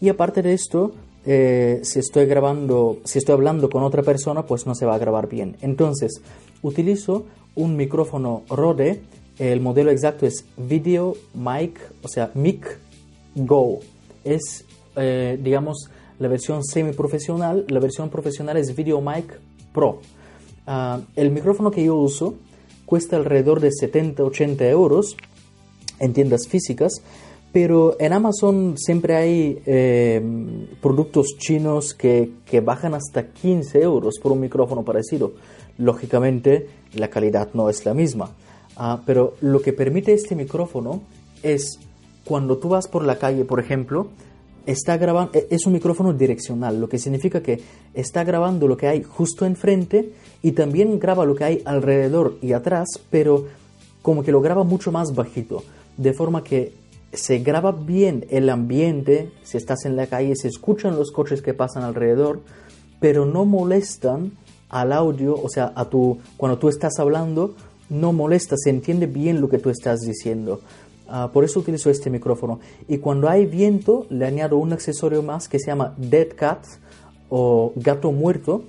Y aparte de esto, eh, si estoy grabando, si estoy hablando con otra persona, pues no se va a grabar bien. Entonces, utilizo un micrófono Rode, el modelo exacto es Video Mic, o sea, Mic Go. Es, eh, digamos, la versión semi-profesional, la versión profesional es Video Mic Pro. Ah, el micrófono que yo uso cuesta alrededor de 70-80 euros en tiendas físicas pero en Amazon siempre hay eh, productos chinos que, que, bajan hasta 15 euros por un micrófono parecido. Lógicamente, la calidad no es la misma. Ah, pero lo que permite este micrófono es cuando tú vas por la calle, por ejemplo, está grabando, e, es un micrófono direccional, lo que significa que está grabando lo que hay justo enfrente y también graba lo que hay alrededor y atrás, pero como que lo graba mucho más bajito, de forma que se graba bien el ambiente, si estás en la calle se escuchan los coches que pasan alrededor, pero no molestan al audio, o sea, a tu, cuando tú estás hablando, no molesta, se entiende bien lo que tú estás diciendo. Ah, por eso utilizo este micrófono. Y cuando hay viento, le añado un accesorio más que se llama Dead Cat o gato muerto,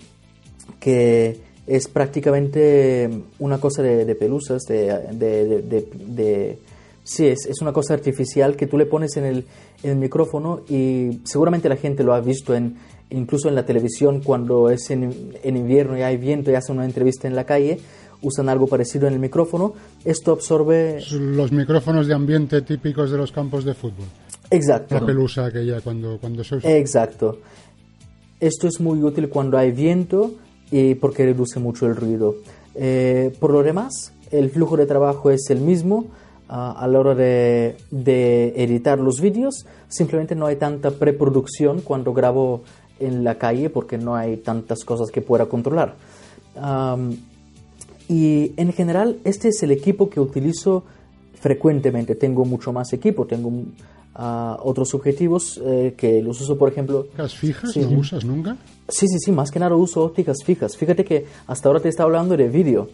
que es prácticamente una cosa de, pelusas, de Sí, es, es, una cosa artificial que tú le pones en el, en el, micrófono y seguramente la gente lo ha visto en, incluso en la televisión cuando es en, en, invierno y hay viento y hacen una entrevista en la calle, usan algo parecido en el micrófono. Esto absorbe... Los micrófonos de ambiente típicos de los campos de fútbol. Exacto. La pelusa aquella cuando, cuando se usa. Exacto. Esto es muy útil cuando hay viento y porque reduce mucho el ruido. Eh, por lo demás, el flujo de trabajo es el mismo a la hora de, de, editar los vídeos. Simplemente no hay tanta preproducción cuando grabo en la calle porque no hay tantas cosas que pueda controlar. Um, y en general, este es el equipo que utilizo frecuentemente. Tengo mucho más equipo, tengo a otros objetivos eh, que los uso, por ejemplo. ¿Ópticas fijas no usas nunca? Sí, sí, sí, más que nada uso ópticas fijas. Fíjate que hasta ahora te estaba hablando de vídeo,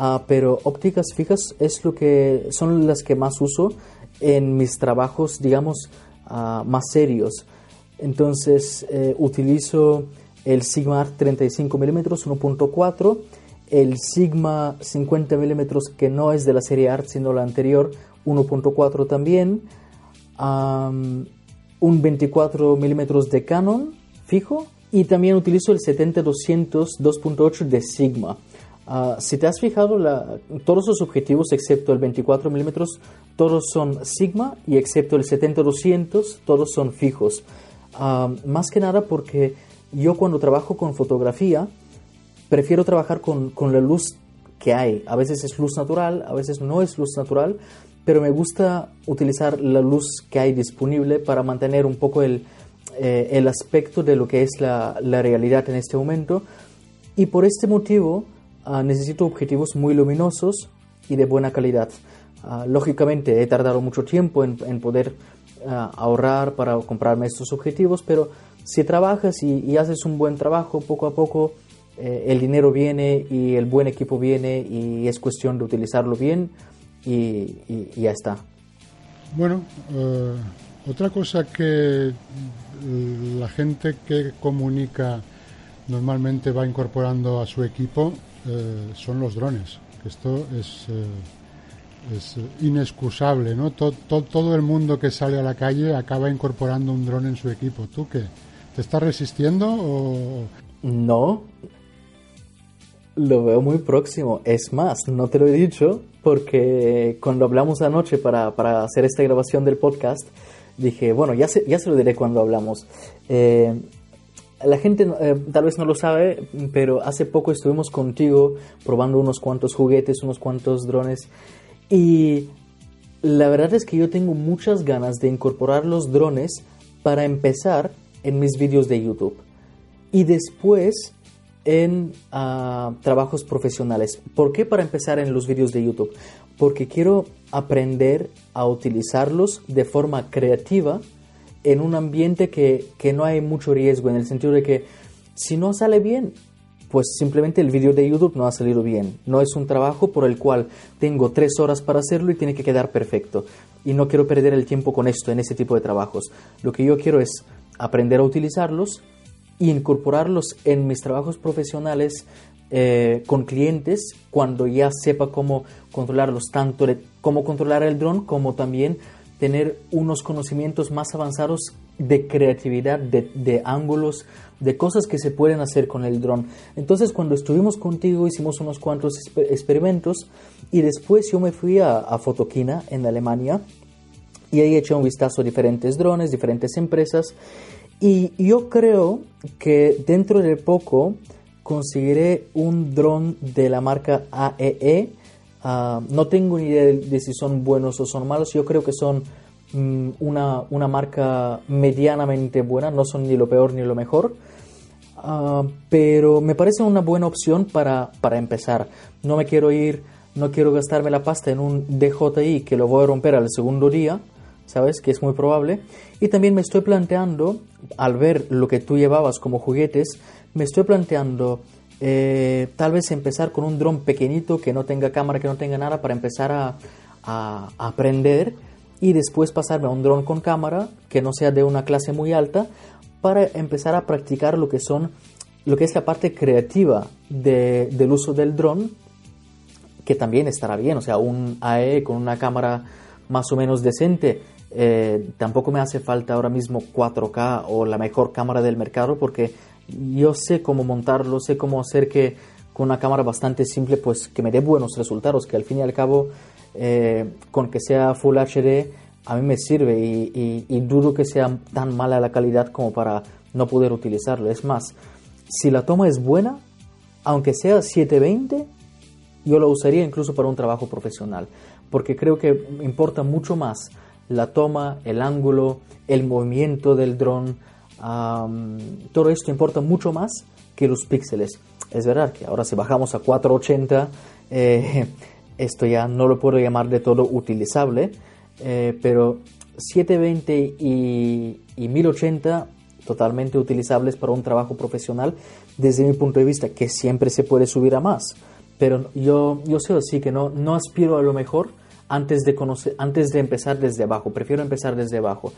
uh, pero ópticas fijas es lo que son las que más uso en mis trabajos, digamos, uh, más serios. Entonces eh, utilizo el Sigma Art 35 mm 1.4, el Sigma 50 mm que no es de la serie Art sino la anterior 1.4 también un 24 milímetros de Canon fijo y también utilizo el 70-200 2.8 de Sigma. Uh, si te has fijado, la, todos los objetivos excepto el 24 milímetros, todos son Sigma y excepto el 70-200, todos son fijos. Uh, más que nada porque yo cuando trabajo con fotografía, prefiero trabajar con, con la luz que hay. A veces es luz natural, a veces no es luz natural, pero me gusta utilizar la luz que hay disponible para mantener un poco el, eh, el aspecto de lo que es la, la, realidad en este momento. Y por este motivo uh, necesito objetivos muy luminosos y de buena calidad. Uh, lógicamente he tardado mucho tiempo en, poder uh, ahorrar para comprarme estos objetivos, pero si trabajas y, haces un buen trabajo, poco a poco eh, el dinero viene y el buen equipo viene y es cuestión de utilizarlo bien y, y, ya está. Bueno, uh, otra cosa que la gente que comunica normalmente va incorporando a su equipo uh, son los drones. Esto es, uh, es inexcusable, ¿no? Todo, todo, todo el mundo que sale a la calle acaba incorporando un dron en su equipo. ¿Tú qué? ¿Te estás resistiendo o...? No, lo veo muy próximo. Es más, no te lo he dicho porque cuando hablamos anoche para, para hacer esta grabación del podcast, dije, bueno, ya se, ya se lo diré cuando hablamos. Eh, la gente eh, tal vez no lo sabe, pero hace poco estuvimos contigo probando unos cuantos juguetes, unos cuantos drones. Y la verdad es que yo tengo muchas ganas de incorporar los drones para empezar en mis vídeos de YouTube. Y después en uh, trabajos profesionales. ¿Por qué para empezar en los vídeos de YouTube? Porque quiero aprender a utilizarlos de forma creativa en un ambiente que, que, no hay mucho riesgo, en el sentido de que si no sale bien, pues simplemente el vídeo de YouTube no ha salido bien. No es un trabajo por el cual tengo tres horas para hacerlo y tiene que quedar perfecto. Y no quiero perder el tiempo con esto, en ese tipo de trabajos. Lo que yo quiero es aprender a utilizarlos y incorporarlos en mis trabajos profesionales eh, con clientes cuando ya sepa cómo controlarlos, tanto de cómo controlar el dron como también tener unos conocimientos más avanzados de creatividad, de, ángulos, de cosas que se pueden hacer con el dron. Entonces cuando estuvimos contigo hicimos unos cuantos experimentos y después yo me fui a, a Fotokina en Alemania y ahí eché un vistazo a diferentes drones, diferentes empresas y yo creo que dentro de poco conseguiré un dron de la marca AEE. Ah, no tengo ni idea de si son buenos o son malos. Yo creo que son um, una, una, marca medianamente buena. No son ni lo peor ni lo mejor. Uh, pero me parece una buena opción para, para empezar. No me quiero ir, no quiero gastarme la pasta en un DJI que lo voy a romper al segundo día. ¿sabes? Que es muy probable. Y también me estoy planteando, al ver lo que tú llevabas como juguetes, me estoy planteando eh, tal vez empezar con un dron pequeñito que no tenga cámara, que no tenga nada, para empezar a, aprender y después pasarme a un dron con cámara que no sea de una clase muy alta para empezar a practicar lo que son lo que es la parte creativa de, del uso del dron que también estará bien o sea un AE con una cámara más o menos decente. Eh, tampoco me hace falta ahora mismo 4K o la mejor cámara del mercado porque yo sé cómo montarlo, sé cómo hacer que con una cámara bastante simple pues que me dé buenos resultados, que al fin y al cabo eh, con que sea Full HD a mí me sirve y, y, dudo que sea tan mala la calidad como para no poder utilizarlo. Es más, si la toma es buena, aunque sea 720, yo lo usaría incluso para un trabajo profesional, porque creo que importa mucho más la toma, el ángulo, el movimiento del dron, todo esto importa mucho más que los píxeles. Es verdad que ahora si bajamos a 480, eh, esto ya no lo puedo llamar de todo utilizable, eh, pero 720 y, y 1080 totalmente utilizables para un trabajo profesional desde mi punto de vista, que siempre se puede subir a más. Pero yo, yo sé así que no, no aspiro a lo mejor antes de, conocer, antes de empezar desde abajo, prefiero empezar desde abajo.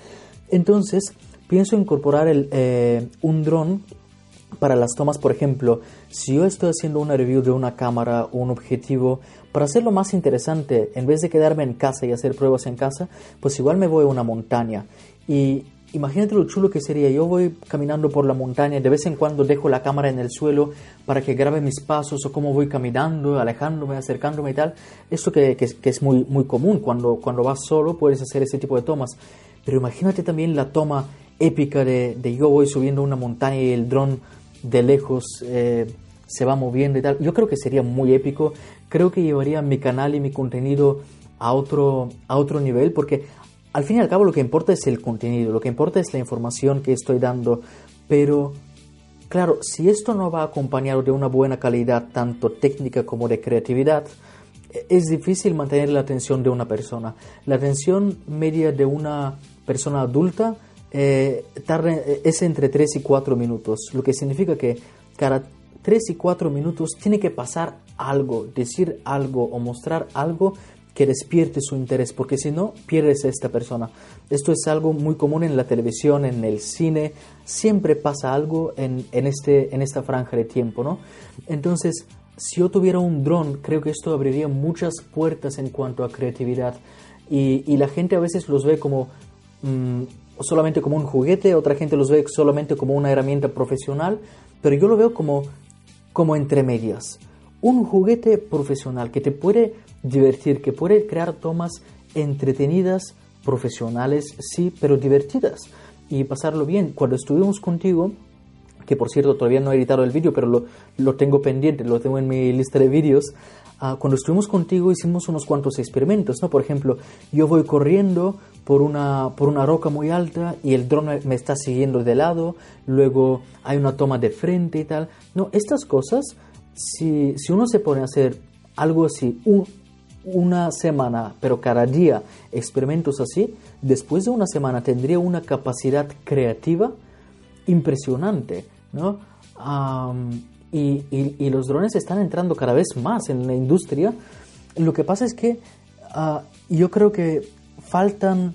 Entonces, pienso incorporar el, eh, un dron para las tomas, por ejemplo, si yo estoy haciendo una review de una cámara o un objetivo, para hacerlo más interesante, en vez de quedarme en casa y hacer pruebas en casa, pues igual me voy a una montaña. Y imagínate lo chulo que sería, yo voy caminando por la montaña, de vez en cuando dejo la cámara en el suelo para que grabe mis pasos o cómo voy caminando, alejándome, acercándome y tal. Esto que, que, es muy, muy común, cuando, cuando vas solo puedes hacer ese tipo de tomas. Pero imagínate también la toma épica de, yo voy subiendo una montaña y el dron de lejos eh, se va moviendo y tal. Yo creo que sería muy épico. Creo que llevaría mi canal y mi contenido a otro, a otro nivel porque al fin y al cabo lo que importa es el contenido, lo que importa es la información que estoy dando, pero claro, si esto no va acompañado de una buena calidad tanto técnica como de creatividad, es difícil mantener la atención de una persona. La atención media de una persona adulta eh, es entre 3 y 4 minutos, lo que significa que cada 3 y 4 minutos tiene que pasar algo, decir algo o mostrar algo que despierte su interés, porque si no, pierdes a esta persona. Esto es algo muy común en la televisión, en el cine, siempre pasa algo en, en, este, en esta franja de tiempo, ¿no? Entonces, si yo tuviera un dron, creo que esto abriría muchas puertas en cuanto a creatividad. Y, y la gente a veces los ve como mm, solamente como un juguete, otra gente los ve solamente como una herramienta profesional, pero yo lo veo como, como entre medias. Un juguete profesional que te puede divertir, que puede crear tomas entretenidas, profesionales, sí, pero divertidas y pasarlo bien. Cuando estuvimos contigo, que por cierto todavía no he editado el vídeo, pero lo, lo, tengo pendiente, lo tengo en mi lista de vídeos, ah, cuando estuvimos contigo hicimos unos cuantos experimentos, ¿no? Por ejemplo, yo voy corriendo por una, por una roca muy alta y el dron me está siguiendo de lado, luego hay una toma de frente y tal. No, estas cosas, si, si uno se pone a hacer algo así, un, una semana, pero cada día experimentos así, después de una semana tendría una capacidad creativa impresionante, ¿no? y, y, los drones están entrando cada vez más en la industria. Lo que pasa es que ah, yo creo que faltan,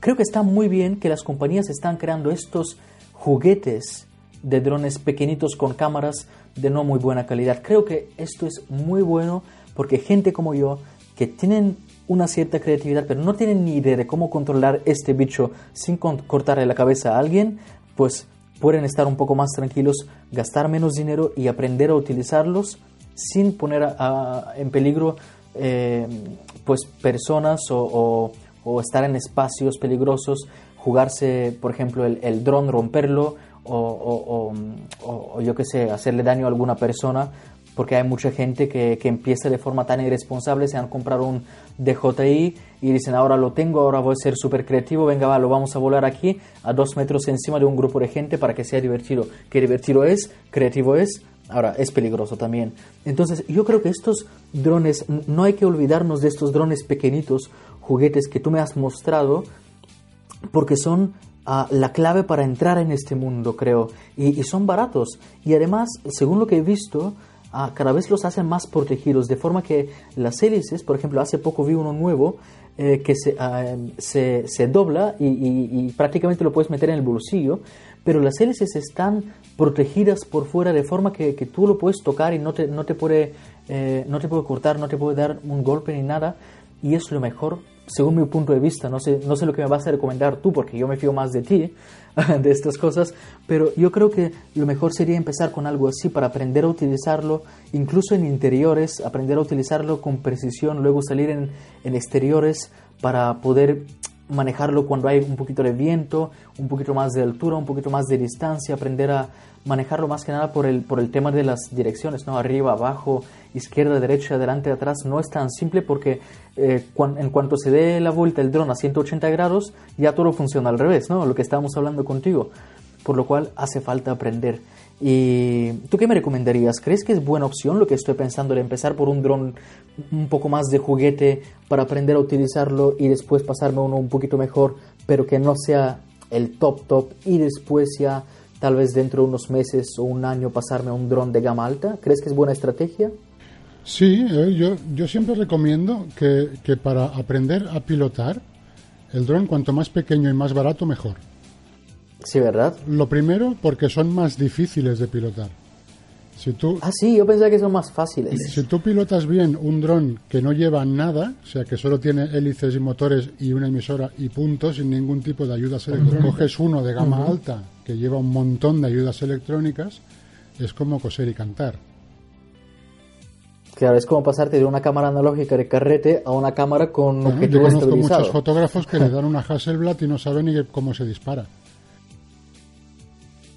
creo que está muy bien que las compañías están creando estos juguetes de drones pequeñitos con cámaras de no muy buena calidad. Creo que esto es muy bueno porque gente como yo, que tienen una cierta creatividad, pero no tienen ni idea de cómo controlar este bicho sin cortarle la cabeza a alguien, pues pueden estar un poco más tranquilos, gastar menos dinero y aprender a utilizarlos sin poner en peligro eh, pues personas o, estar en espacios peligrosos, jugarse, por ejemplo, el, dron, romperlo o, o, yo qué sé, hacerle daño a alguna persona porque hay mucha gente que, que, empieza de forma tan irresponsable, se han comprado un DJI y dicen, ahora lo tengo, ahora voy a ser súper creativo, venga, va, lo vamos a volar aquí a dos metros encima de un grupo de gente para que sea divertido. ¿Qué divertido es? ¿Creativo es? Ahora, es peligroso también. Entonces, yo creo que estos drones, no hay que olvidarnos de estos drones pequeñitos, juguetes que tú me has mostrado, porque son ah, la clave para entrar en este mundo, creo. Y, y, son baratos. Y además, según lo que he visto, cada vez los hacen más protegidos, de forma que las hélices, por ejemplo, hace poco vi uno nuevo eh, que se, ah, se, se dobla y, prácticamente lo puedes meter en el bolsillo, pero las hélices están protegidas por fuera de forma que, que tú lo puedes tocar y no te, no, te puede, eh, no te puede cortar, no te puede dar un golpe ni nada, y es lo mejor según mi punto de vista, no sé, no sé lo que me vas a recomendar tú, porque yo me fío más de ti, [laughs] de estas cosas, pero yo creo que lo mejor sería empezar con algo así para aprender a utilizarlo, incluso en interiores, aprender a utilizarlo con precisión, luego salir en, en exteriores para poder manejarlo cuando hay un poquito de viento, un poquito más de altura, un poquito más de distancia, aprender a manejarlo más que nada por el, por el tema de las direcciones, ¿no? Arriba, abajo, izquierda, derecha, adelante, atrás. No es tan simple porque eh, en cuanto se dé la vuelta el dron a 180 grados, ya todo funciona al revés, ¿no? Lo que estábamos hablando contigo. Por lo cual hace falta aprender. ¿Y tú qué me recomendarías? ¿Crees que es buena opción lo que estoy pensando de empezar por un dron un poco más de juguete para aprender a utilizarlo y después pasarme uno un poquito mejor, pero que no sea el top top y después ya tal vez dentro de unos meses o un año pasarme un dron de gama alta? ¿Crees que es buena estrategia? Sí, eh, yo, yo siempre recomiendo que, que para aprender a pilotar, el dron cuanto más pequeño y más barato, mejor. Sí, ¿verdad? Lo primero, porque son más difíciles de pilotar. Si tú, Ah, sí, yo pensaba que son más fáciles. si tú pilotas bien un dron que no lleva nada, o sea, que solo tiene hélices y motores y una emisora y puntos, sin ningún tipo de ayudas electrónicas, coges uno de gama alta que lleva un montón de ayudas electrónicas, es como coser y cantar. Claro, es como pasarte de una cámara analógica de carrete a una cámara con Bueno, yo conozco muchos fotógrafos que le [laughs] dan una Hasselblad y no saben ni que- cómo se dispara.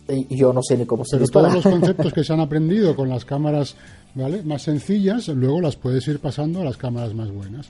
Y yo no sé ni cómo se Pero dispara. todos los conceptos que se han [laughs] aprendido con las cámaras ¿vale? más sencillas, luego las puedes ir pasando a las cámaras más buenas.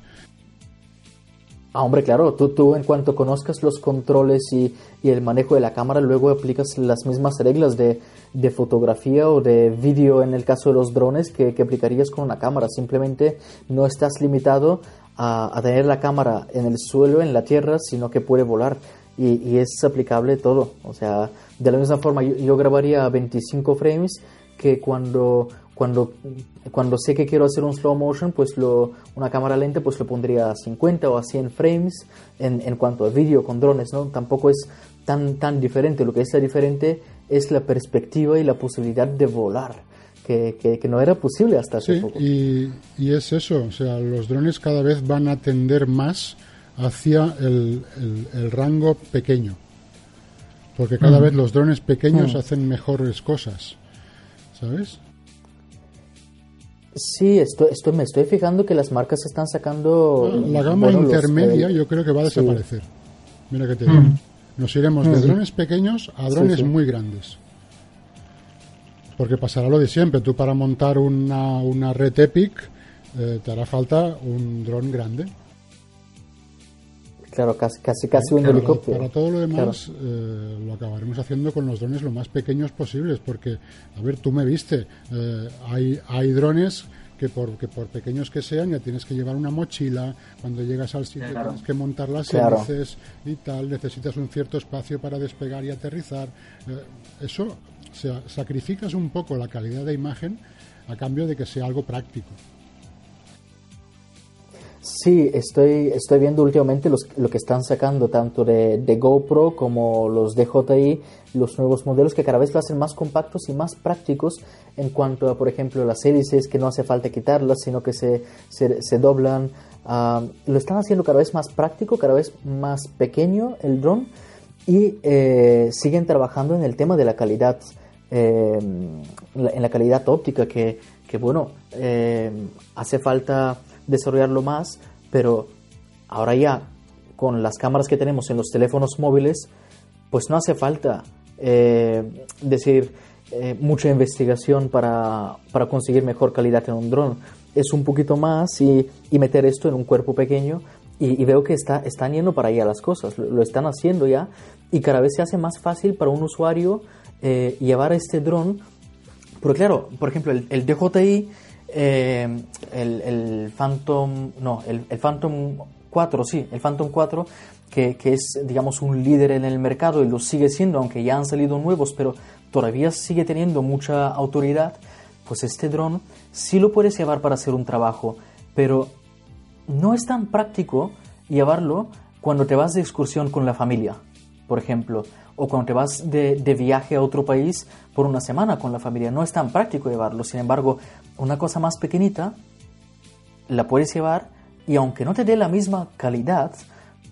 Ah, hombre, claro, tú, tú en cuanto conozcas los controles y, y el manejo de la cámara, luego aplicas las mismas reglas de, de fotografía o de vídeo en el caso de los drones que, que aplicarías con una cámara. Simplemente no estás limitado a, a tener la cámara en el suelo, en la tierra, sino que puede volar. Y, y es aplicable todo. O sea, de la misma forma, yo, yo grabaría a 25 frames que cuando, cuando, cuando sé que quiero hacer un slow motion, pues lo, una cámara lenta, pues lo pondría a 50 o a 100 frames en, en cuanto a vídeo con drones, ¿no? Tampoco es tan, tan diferente. Lo que es diferente es la perspectiva y la posibilidad de volar, que, que, que no era posible hasta hace Sí, poco. y, y es eso, o sea, los drones cada vez van a tender más hacia el, el- el rango pequeño. Porque cada vez los drones pequeños hacen mejores cosas, ¿sabes? Sí, estoy, estoy, me estoy fijando que las marcas están sacando... La gama bueno, los- intermedia el- yo creo que va a sí. desaparecer. Mira que te digo. Nos iremos de drones pequeños a drones sí. muy grandes. Porque pasará lo de siempre. Tú para montar una, una red Epic eh, te hará falta un dron grande. Claro, casi, casi, casi un helicóptero. para todo lo demás eh, lo acabaremos haciendo con los drones lo más pequeños posibles. Porque, a ver, tú me viste. eh, hay, hay drones que por, que por pequeños que sean ya tienes que llevar una mochila. Cuando llegas al sitio tienes que montar las Claro. hélices y tal. Necesitas un cierto espacio para despegar y aterrizar. Eh, eso, o sea, sacrificas un poco la calidad de imagen a cambio de que sea algo práctico. Sí, estoy, estoy viendo últimamente los, lo que están sacando tanto de, de GoPro como los DJI, los nuevos modelos que cada vez lo hacen más compactos y más prácticos en cuanto a, por ejemplo, las hélices que no hace falta quitarlas, sino que se, se, se doblan. Ah, lo están haciendo cada vez más práctico, cada vez más pequeño el dron y eh, siguen trabajando en el tema de la calidad, eh, en la calidad óptica, que, que, bueno, eh, hace falta desarrollarlo más, pero ahora ya con las cámaras que tenemos en los teléfonos móviles, pues no hace falta eh, decir eh, mucha investigación para, para conseguir mejor calidad en un dron. Es un poquito más y, y meter esto en un cuerpo pequeño y, veo que está, están yendo para allá las cosas, lo, lo están haciendo ya y cada vez se hace más fácil para un usuario eh, llevar este dron. Porque claro, por ejemplo, el, el DJI, eh, el, el Phantom, no, el, el Phantom 4, sí, el Phantom 4, que, que es, digamos, un líder en el mercado y lo sigue siendo, aunque ya han salido nuevos, pero todavía sigue teniendo mucha autoridad, pues este dron sí lo puedes llevar para hacer un trabajo, pero no es tan práctico llevarlo cuando te vas de excursión con la familia, por ejemplo, o cuando te vas de, de viaje a otro país por una semana con la familia. No es tan práctico llevarlo. Sin embargo, una cosa más pequeñita la puedes llevar y aunque no te dé la misma calidad,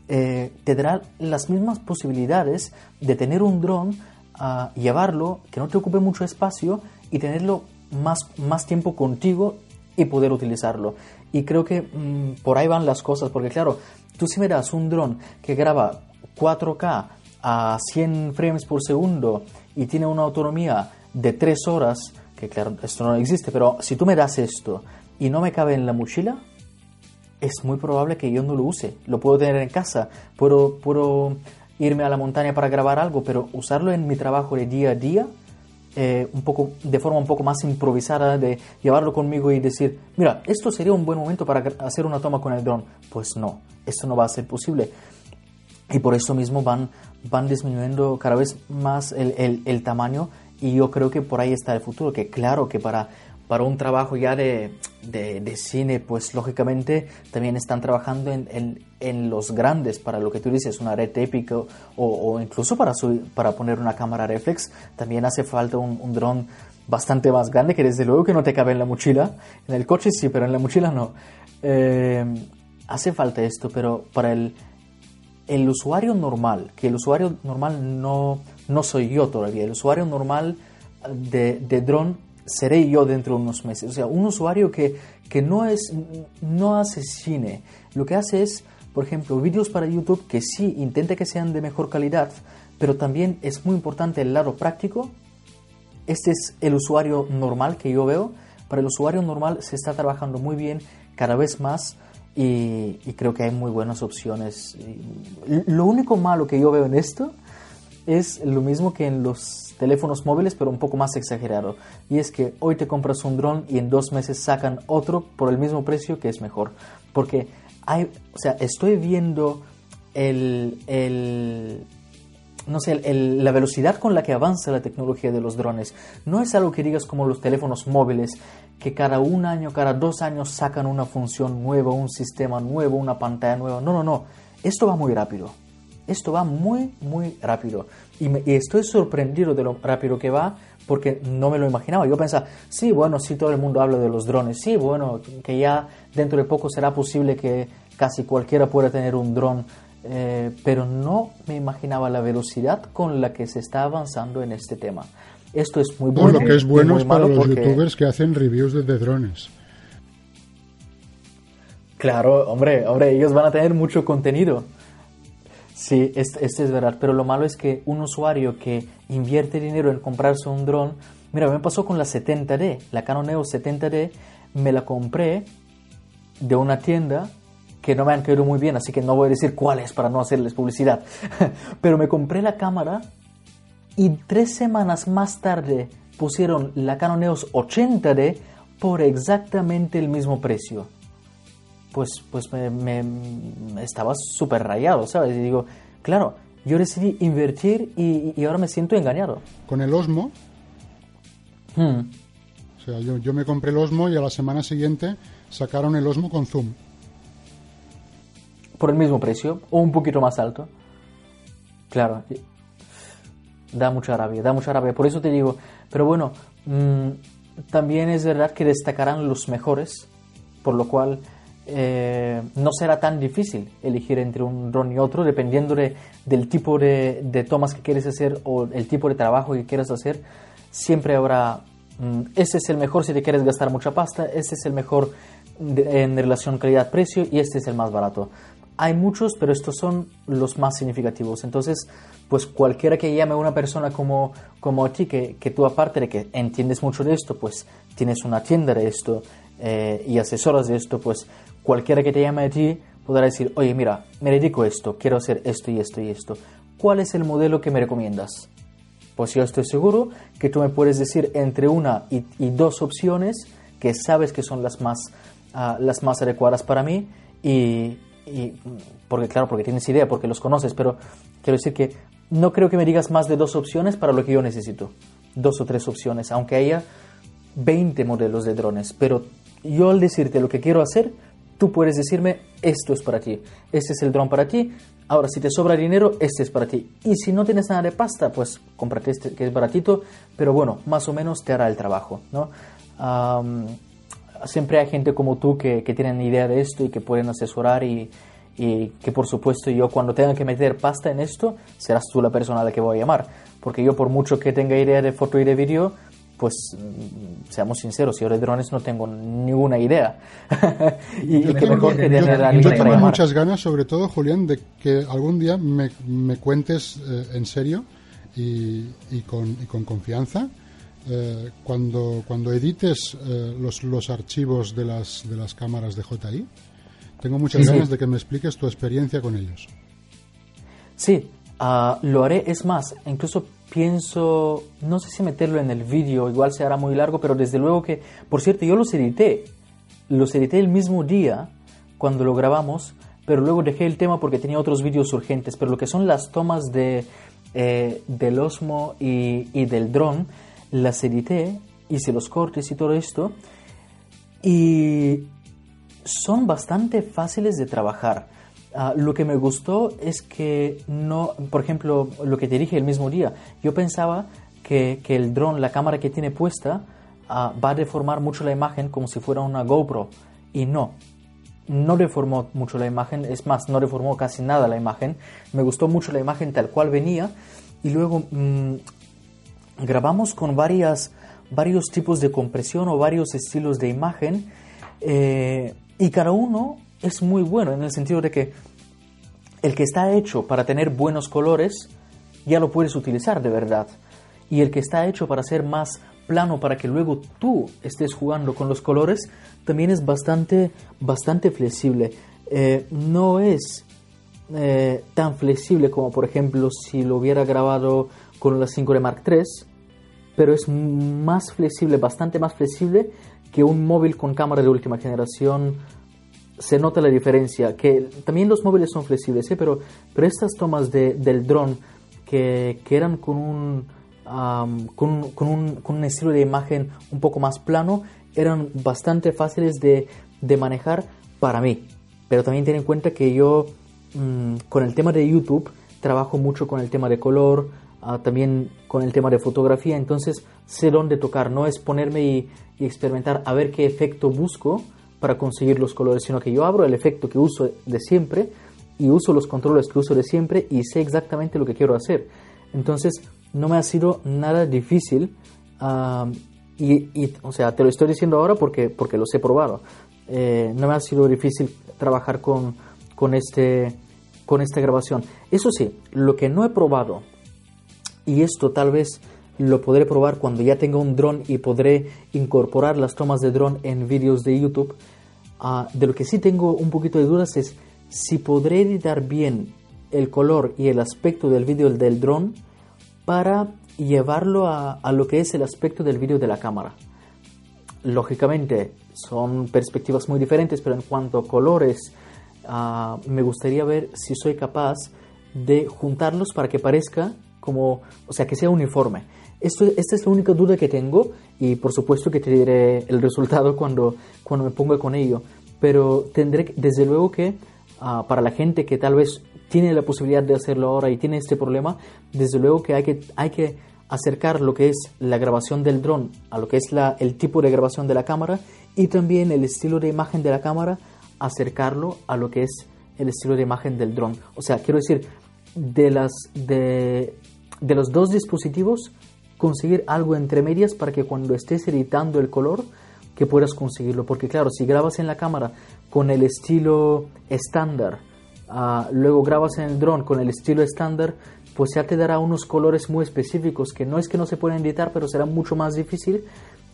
eh, te dará las mismas posibilidades de tener un dron, a llevarlo, que no te ocupe mucho espacio y tenerlo más, más tiempo contigo y poder utilizarlo. Y creo que mm, por ahí van las cosas, porque claro, tú si me das un dron que graba 4K a 100 frames por segundo y tiene una autonomía de 3 horas, que claro, esto no existe, pero si tú me das esto y no me cabe en la mochila, es muy probable que yo no lo use. Lo puedo tener en casa, puedo, puedo irme a la montaña para grabar algo, pero usarlo en mi trabajo de día a día, eh, un poco, de forma un poco más improvisada, de llevarlo conmigo y decir, mira, esto sería un buen momento para hacer una toma con el dron. Pues no, esto no va a ser posible. Y por eso mismo van, van disminuyendo cada vez más el, el, el tamaño y yo creo que por ahí está el futuro, que claro que para para un trabajo ya de, de, cine, pues lógicamente también están trabajando en, en, en, los grandes, para lo que tú dices, una red épica o, o incluso para, para poner una cámara reflex, también hace falta un, un dron bastante más grande que desde luego que no te cabe en la mochila, en el coche sí, pero en la mochila no. Eh, hace falta esto, pero para el, el usuario normal, que el usuario normal no, no soy yo todavía, el usuario normal de, de dron seré yo dentro de unos meses. O sea, un usuario que, que no, es, no hace cine, lo que hace es, por ejemplo, vídeos para YouTube que sí intenta que sean de mejor calidad, pero también es muy importante el lado práctico. Este es el usuario normal que yo veo. Para el usuario normal se está trabajando muy bien, cada vez más, y, y creo que hay muy buenas opciones. Lo único malo que yo veo en esto es lo mismo que en los teléfonos móviles, pero un poco más exagerado. Y es que hoy te compras un dron y en dos meses sacan otro por el mismo precio que es mejor. Porque hay, o sea, estoy viendo el, el no sé, la velocidad con la que avanza la tecnología de los drones. No es algo que digas como los teléfonos móviles, que cada un año, cada dos años sacan una función nueva, un sistema nuevo, una pantalla nueva. No, no, no. Esto va muy rápido. Esto va muy, muy rápido. Y, estoy sorprendido de lo rápido que va porque no me lo imaginaba. Yo pensaba, sí, bueno, sí, todo el mundo habla de los drones. Sí, bueno, que ya dentro de poco será posible que casi cualquiera pueda tener un dron. Eh, pero no me imaginaba la velocidad con la que se está avanzando en este tema. Esto es muy bueno. lo que es bueno es para los youtubers que hacen reviews de drones. Claro, hombre, hombre, ellos van a tener mucho contenido. Sí, este, es verdad, pero lo malo es que un usuario que invierte dinero en comprarse un dron, mira, me pasó con la 70D, la Canon EOS 70D, me la compré de una tienda que no me han caído muy bien, así que no voy a decir cuál es para no hacerles publicidad, [laughs] pero me compré la cámara y tres semanas más tarde pusieron la Canon EOS 80D por exactamente el mismo precio pues, pues me, estaba súper rayado, ¿sabes? Y digo, claro, yo decidí invertir y, ahora me siento engañado. Con el Osmo. Hmm. O sea, yo, yo me compré el Osmo y a la semana siguiente sacaron el Osmo con zoom. Por el mismo precio o un poquito más alto. Claro. Da mucha rabia, da mucha rabia. Por eso te digo, pero bueno, mm, también es verdad que destacarán los mejores, por lo cual eh, no será tan difícil elegir entre un dron y otro, dependiendo del tipo de, tomas que quieres hacer o el tipo de trabajo que quieras hacer. Siempre habrá, mm, este es el mejor si te quieres gastar mucha pasta, este es el mejor en relación calidad-precio y este es el más barato. Hay muchos, pero estos son los más significativos. Entonces, pues cualquiera que llame a una persona como, como a ti, que, que tú aparte de que entiendes mucho de esto, pues tienes una tienda de esto eh, y asesoras de esto, pues cualquiera que te llame a ti podrá decir, oye, mira, me dedico a esto, quiero hacer esto y esto y esto. ¿Cuál es el modelo que me recomiendas? Pues yo estoy seguro que tú me puedes decir entre una y, dos opciones que sabes que son las más, ah, las más adecuadas para mí y, y, porque claro, porque tienes idea, porque los conoces, pero quiero decir que no creo que me digas más de dos opciones para lo que yo necesito. Dos o tres opciones, aunque haya 20 modelos de drones, pero yo al decirte lo que quiero hacer, Tú puedes decirme, esto es para ti, este es el dron para ti, ahora si te sobra dinero, este es para ti. Y si no tienes nada de pasta, pues cómprate este que es baratito, pero bueno, más o menos te hará el trabajo, ¿no? siempre hay gente como tú que, que tienen idea de esto y que pueden asesorar y, y que por supuesto yo cuando tenga que meter pasta en esto, serás tú la persona a la que voy a llamar. Porque yo por mucho que tenga idea de foto y de vídeo, pues mm, seamos sinceros, yo de drones no tengo ninguna idea. [laughs] y, yo que mejor que tener a Yo tengo muchas ganas, sobre todo, Julián, de que algún día me, me cuentes eh, en serio y, y, con, y con confianza eh, cuando, cuando edites eh, los, los archivos de las, de las cámaras de JI tengo muchas ganas de que me expliques tu experiencia con ellos. Sí, ah, lo haré. Es más, incluso pienso, no sé si meterlo en el vídeo, igual se hará muy largo, pero desde luego que, por cierto, yo los edité. Los edité el mismo día cuando lo grabamos, pero luego dejé el tema porque tenía otros vídeos urgentes. Pero lo que son las tomas de, eh, del Osmo y, y del dron, las edité, hice los cortes y todo esto. Y son bastante fáciles de trabajar. Ah, lo que me gustó es que no, por ejemplo, lo que te dije el mismo día, yo pensaba que, que el dron, la cámara que tiene puesta, ah, va a deformar mucho la imagen como si fuera una GoPro. Y no, no deformó mucho la imagen, es más, no deformó casi nada la imagen. Me gustó mucho la imagen tal cual venía. Y luego mm, grabamos con varias, varios tipos de compresión o varios estilos de imagen. Eh, y cada uno es muy bueno en el sentido de que el que está hecho para tener buenos colores ya lo puedes utilizar de verdad. Y el que está hecho para ser más plano para que luego tú estés jugando con los colores también es bastante, bastante flexible. Eh, no es eh, tan flexible como por ejemplo si lo hubiera grabado con la 5D Mark III, pero es más flexible, bastante más flexible que un móvil con cámara de última generación se nota la diferencia, que también los móviles son flexibles, ¿eh? pero, pero estas tomas de, del dron que, que, eran con un, con, un, con, un, estilo de imagen un poco más plano, eran bastante fáciles de, de manejar para mí. Pero también ten en cuenta que yo mm, con el tema de YouTube trabajo mucho con el tema de color, uh, también con el tema de fotografía, entonces sé dónde tocar, no es ponerme y experimentar a ver qué efecto busco para conseguir los colores, sino que yo abro el efecto que uso de siempre y uso los controles que uso de siempre y sé exactamente lo que quiero hacer. Entonces, no me ha sido nada difícil y, o sea, te lo estoy diciendo ahora porque, porque los he probado. Eh, no me ha sido difícil trabajar con, con, este, con esta grabación. Eso sí, lo que no he probado, y esto tal vez lo podré probar cuando ya tenga un dron y podré incorporar las tomas de dron en vídeos de YouTube. Ah, de lo que sí tengo un poquito de dudas es si podré editar bien el color y el aspecto del vídeo del dron para llevarlo a, lo que es el aspecto del vídeo de la cámara. Lógicamente son perspectivas muy diferentes, pero en cuanto a colores, ah, me gustaría ver si soy capaz de juntarlos para que parezca como, o sea, que sea uniforme esta es la única duda que tengo y por supuesto que te diré el resultado cuando, cuando me ponga con ello. Pero tendré, desde luego que ah, para la gente que tal vez tiene la posibilidad de hacerlo ahora y tiene este problema, desde luego que hay que, hay que acercar lo que es la grabación del dron a lo que es la, el tipo de grabación de la cámara y también el estilo de imagen de la cámara, acercarlo a lo que es el estilo de imagen del dron. O sea, quiero decir, de, las, de, de los dos dispositivos, conseguir algo entre medias para que cuando estés editando el color que puedas conseguirlo. Porque claro, si grabas en la cámara con el estilo estándar, uh, luego grabas en el dron con el estilo estándar, pues ya te dará unos colores muy específicos que no es que no se pueden editar, pero será mucho más difícil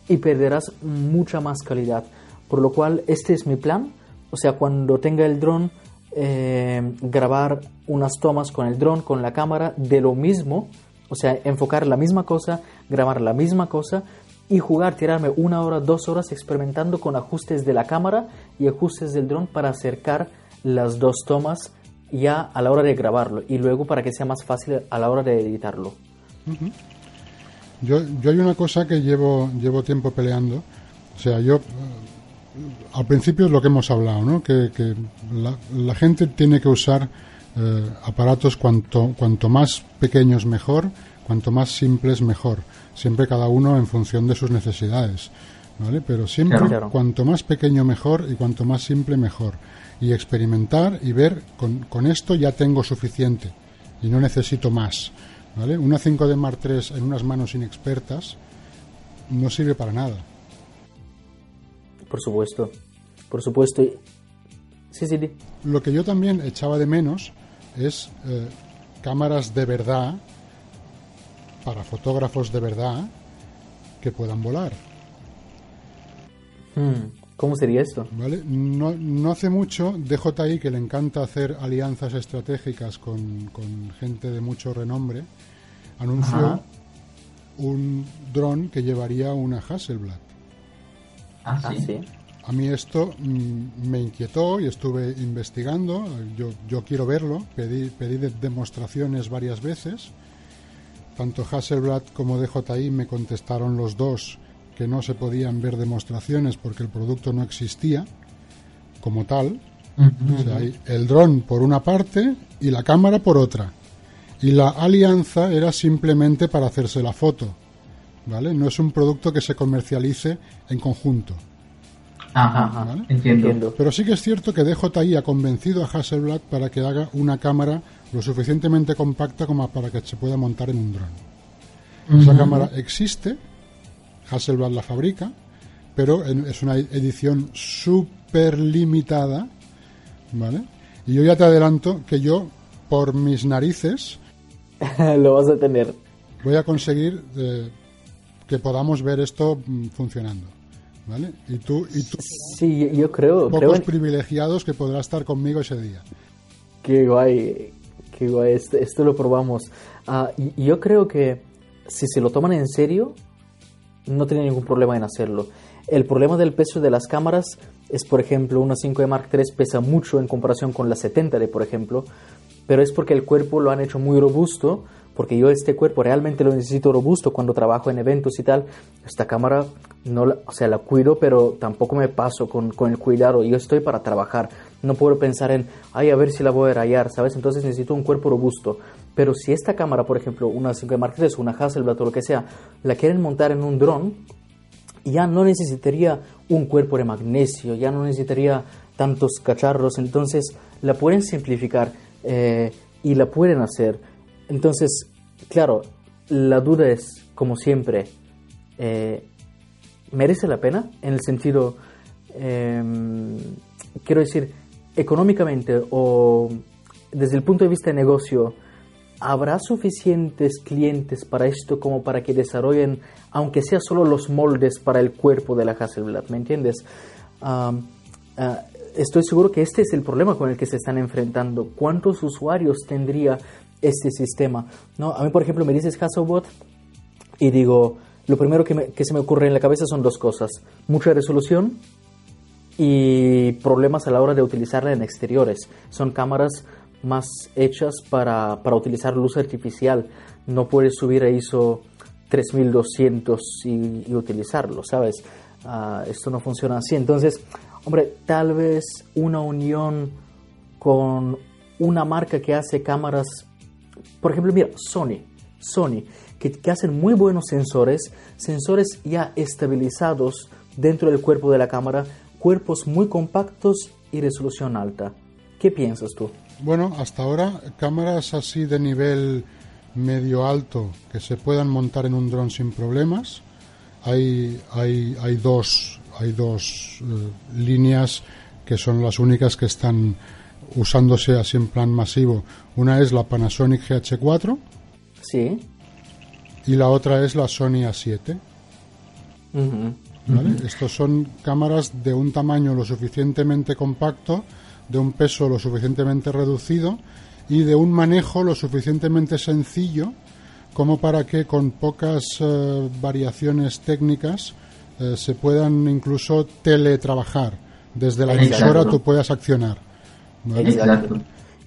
y perderás mucha más calidad. Por lo cual, este es mi plan. O sea, cuando tenga el dron, eh, grabar unas tomas con el dron, con la cámara, de lo mismo, o sea, enfocar la misma cosa, grabar la misma cosa y jugar, tirarme una hora, dos horas experimentando con ajustes de la cámara y ajustes del dron para acercar las dos tomas ya a la hora de grabarlo y luego para que sea más fácil a la hora de editarlo. yo, yo hay una cosa que llevo, llevo tiempo peleando. O sea, yo al principio es lo que hemos hablado, ¿no? Que, que la, la, gente tiene que usar eh, aparatos cuanto, cuanto más pequeños mejor, cuanto más simples mejor, siempre cada uno en función de sus necesidades. ¿vale? Pero siempre cuanto más pequeño mejor y cuanto más simple mejor. Y experimentar y ver, con, con esto ya tengo suficiente y no necesito más. ¿vale? Una 5D Mark III en unas manos inexpertas no sirve para nada. Por supuesto, por supuesto. Sí, sí, sí. Lo que yo también echaba de menos es eh, cámaras de verdad para fotógrafos de verdad que puedan volar. Hmm, ¿Cómo sería esto? ¿Vale? No, no, hace mucho DJI, que le encanta hacer alianzas estratégicas con, gente de mucho renombre, anunció un dron que llevaría una Hasselblad. Ah, sí. A mí esto mm, me inquietó y estuve investigando. Yo, yo quiero verlo. Pedí, pedí demostraciones varias veces. Tanto Hasselblad como DJI me contestaron los dos que no se podían ver demostraciones porque el producto no existía como tal. o sea, hay el dron por una parte y la cámara por otra. Y la alianza era simplemente para hacerse la foto. ¿Vale? No es un producto que se comercialice en conjunto. Ajá, entiendo. Pero sí que es cierto que DJI ha convencido a Hasselblad para que haga una cámara lo suficientemente compacta como para que se pueda montar en un dron. Esa cámara existe, Hasselblad la fabrica, pero es una edición súper limitada, ¿vale? Y yo ya te adelanto que yo, por mis narices... [laughs] lo vas a tener. Voy a conseguir eh, que podamos ver esto mm, funcionando. ¿Vale? Y tú, y tú sí, yo creo. Pocos privilegiados que podrás estar conmigo ese día. Qué guay, qué guay. Esto, lo probamos. Ah, y, yo creo que si se lo toman en serio, no tiene ningún problema en hacerlo. El problema del peso de las cámaras es, por ejemplo, una 5D Mark III pesa mucho en comparación con la 70D, por ejemplo, pero es porque el cuerpo lo han hecho muy robusto porque yo este cuerpo realmente lo necesito robusto cuando trabajo en eventos y tal. Esta cámara, no o sea, la cuido, pero tampoco me paso con, con, el cuidado. Yo estoy para trabajar. No puedo pensar en, ay, a ver si la voy a rayar, ¿sabes? Entonces necesito un cuerpo robusto. Pero si esta cámara, por ejemplo, una 5 Mark III, una Hasselblad o lo que sea, la quieren montar en un dron, ya no necesitaría un cuerpo de magnesio, ya no necesitaría tantos cacharros. Entonces la pueden simplificar eh, y la pueden hacer entonces, claro, la duda es, como siempre, eh, ¿merece la pena? En el sentido, em, quiero decir, económicamente o desde el punto de vista de negocio, ¿habrá suficientes clientes para esto como para que desarrollen, aunque sea solo los moldes para el cuerpo de la Hasselblad? ¿Me entiendes? Ah, estoy seguro que este es el problema con el que se están enfrentando. ¿Cuántos usuarios tendría este sistema. ¿no? A mí, por ejemplo, me dices Hasselblad y digo, lo primero que, que, se me ocurre en la cabeza son dos cosas. Mucha resolución y problemas a la hora de utilizarla en exteriores. Son cámaras más hechas para, para utilizar luz artificial. No puedes subir a ISO 3200 y, y utilizarlo, ¿sabes? Uh, esto no funciona así. Entonces, hombre, tal vez una unión con una marca que hace cámaras por ejemplo, mira, Sony, Sony, que, hacen muy buenos sensores, sensores ya estabilizados dentro del cuerpo de la cámara, cuerpos muy compactos y resolución alta. ¿Qué piensas tú? Bueno, hasta ahora cámaras así de nivel medio alto que se puedan montar en un dron sin problemas. Hay, hay, hay dos, hay dos eh, líneas que son las únicas que están usándose así en plan masivo. Una es la Panasonic GH4. Sí. Y la otra es la Sony A7. Estos son cámaras de un tamaño lo suficientemente compacto, de un peso lo suficientemente reducido y de un manejo lo suficientemente sencillo como para que con pocas eh, variaciones técnicas eh, se puedan incluso teletrabajar. Desde la emisora tú puedas accionar. Exacto.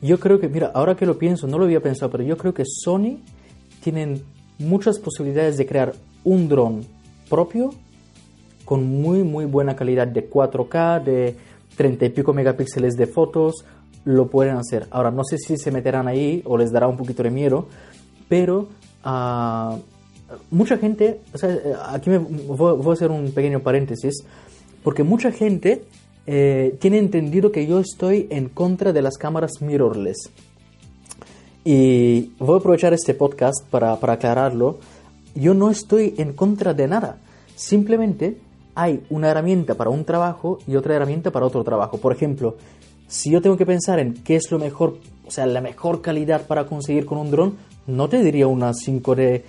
Yo creo que, mira, ahora que lo pienso, no lo había pensado, pero yo creo que Sony tienen muchas posibilidades de crear un dron propio con muy, muy buena calidad de 4K, de 30 y pico megapíxeles de fotos, lo pueden hacer. Ahora, no sé si se meterán ahí o les dará un poquito de miedo, pero uh, mucha gente, o sea, eh, aquí me, voy, voy a hacer un pequeño paréntesis, porque mucha gente eh, tiene entendido que yo estoy en contra de las cámaras mirrorless. Y voy a aprovechar este podcast para, para aclararlo. Yo no estoy en contra de nada. Simplemente hay una herramienta para un trabajo y otra herramienta para otro trabajo. Por ejemplo, si yo tengo que pensar en qué es lo mejor, o sea, la mejor calidad para conseguir con un dron, no te diría una 5D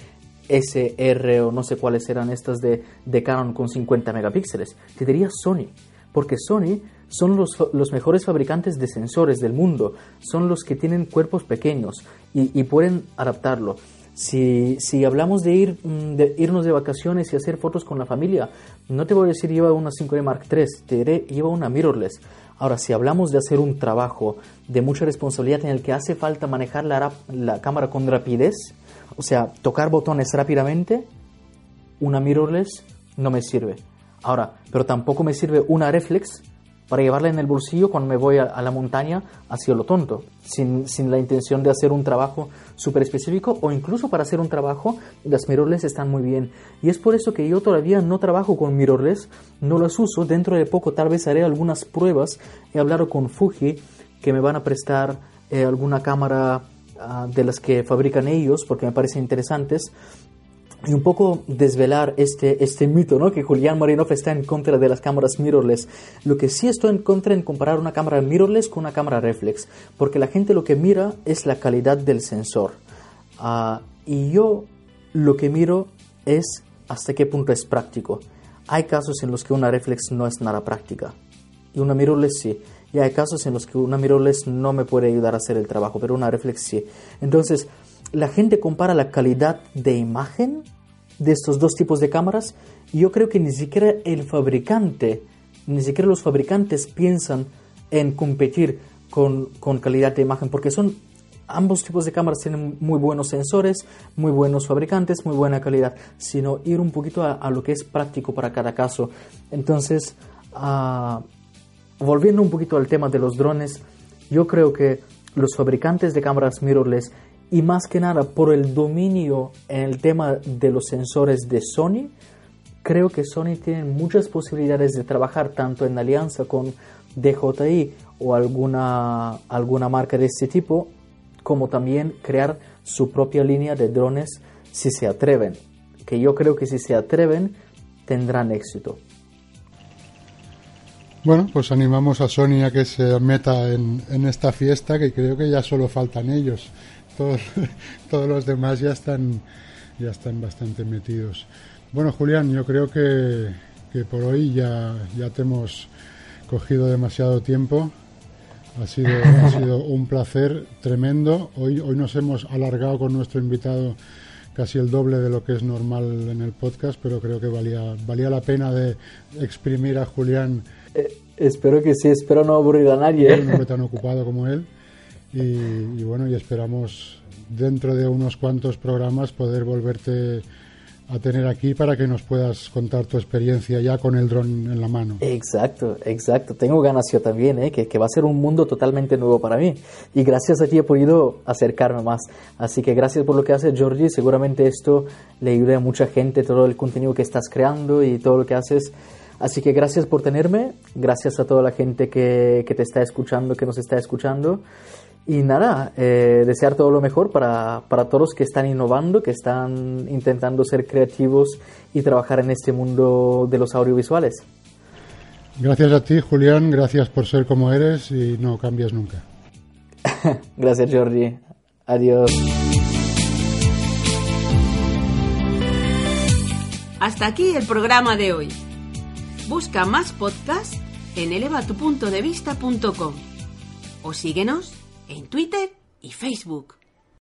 SR o no sé cuáles eran estas de, de Canon con 50 megapíxeles. Te diría Sony porque Sony son los, los, mejores fabricantes de sensores del mundo, son los que tienen cuerpos pequeños y, y pueden adaptarlo. Si, si hablamos de, ir, mm, de irnos de vacaciones y hacer fotos con la familia, no te voy a decir lleva una 5D Mark III, te diré lleva una mirrorless. Ahora, si hablamos de hacer un trabajo de mucha responsabilidad en el que hace falta manejar la, la cámara con rapidez, o sea, tocar botones rápidamente, una mirrorless no me sirve. Ahora, pero tampoco me sirve una reflex para llevarla en el bolsillo cuando me voy a, la montaña hacia lo tonto, sin, sin, la intención de hacer un trabajo súper específico o incluso para hacer un trabajo, las mirrorless están muy bien. Y es por eso que yo todavía no trabajo con mirrorless, no las uso, dentro de poco tal vez haré algunas pruebas, he hablado con Fuji que me van a prestar eh, alguna cámara uh, de las que fabrican ellos porque me parecen interesantes y un poco desvelar este, este mito, ¿no? Que Julián Marinov está en contra de las cámaras mirrorless. Lo que sí estoy en contra en comparar una cámara mirrorless con una cámara reflex, porque la gente lo que mira es la calidad del sensor. Uh, y yo lo que miro es hasta qué punto es práctico. Hay casos en los que una reflex no es nada práctica y una mirrorless sí. Y hay casos en los que una mirrorless no me puede ayudar a hacer el trabajo, pero una reflex sí. Entonces, la gente compara la calidad de imagen de estos dos tipos de cámaras y yo creo que ni siquiera el fabricante, ni siquiera los fabricantes piensan en competir con, con calidad de imagen porque son ambos tipos de cámaras tienen muy buenos sensores, muy buenos fabricantes, muy buena calidad, sino ir un poquito a, lo que es práctico para cada caso. Entonces, uh, volviendo un poquito al tema de los drones, yo creo que los fabricantes de cámaras mirrorless y más que nada por el dominio en el tema de los sensores de Sony, creo que Sony tiene muchas posibilidades de trabajar tanto en alianza con DJI o alguna, alguna marca de este tipo, como también crear su propia línea de drones si se atreven. Que yo creo que si se atreven tendrán éxito. Bueno, pues animamos a Sony a que se meta en, en esta fiesta, que creo que ya solo faltan ellos todos, [laughs] todos los demás ya están, ya están bastante metidos. Bueno, Julián, yo creo que, que por hoy ya, ya te hemos cogido demasiado tiempo. Ha sido, ha [laughs] sido un placer tremendo. Hoy, hoy nos hemos alargado con nuestro invitado casi el doble de lo que es normal en el podcast, pero creo que valía, valía la pena de exprimir a Julián. Eh, espero que sí, espero no aburrir a nadie. [laughs] Un hombre tan ocupado como él. Y, bueno, y esperamos dentro de unos cuantos programas poder volverte a tener aquí para que nos puedas contar tu experiencia ya con el dron en la mano. Exacto, exacto. Tengo ganas yo también, ¿eh? que, que, va a ser un mundo totalmente nuevo para mí. Y gracias a ti he podido acercarme más. Así que gracias por lo que haces, Georgie. Seguramente esto le ayude a mucha gente, todo el contenido que estás creando y todo lo que haces. Así que gracias por tenerme, gracias a toda la gente que, que te está escuchando, que nos está escuchando. Y nada, eh, desear todo lo mejor para, para todos los que están innovando, que están intentando ser creativos y trabajar en este mundo de los audiovisuales. Gracias a ti, Julián, gracias por ser como eres y no cambias nunca. [laughs] gracias, Jordi. Adiós. Hasta aquí el programa de hoy. Busca más podcasts en elevatupuntodevista.com o síguenos en Twitter y Facebook.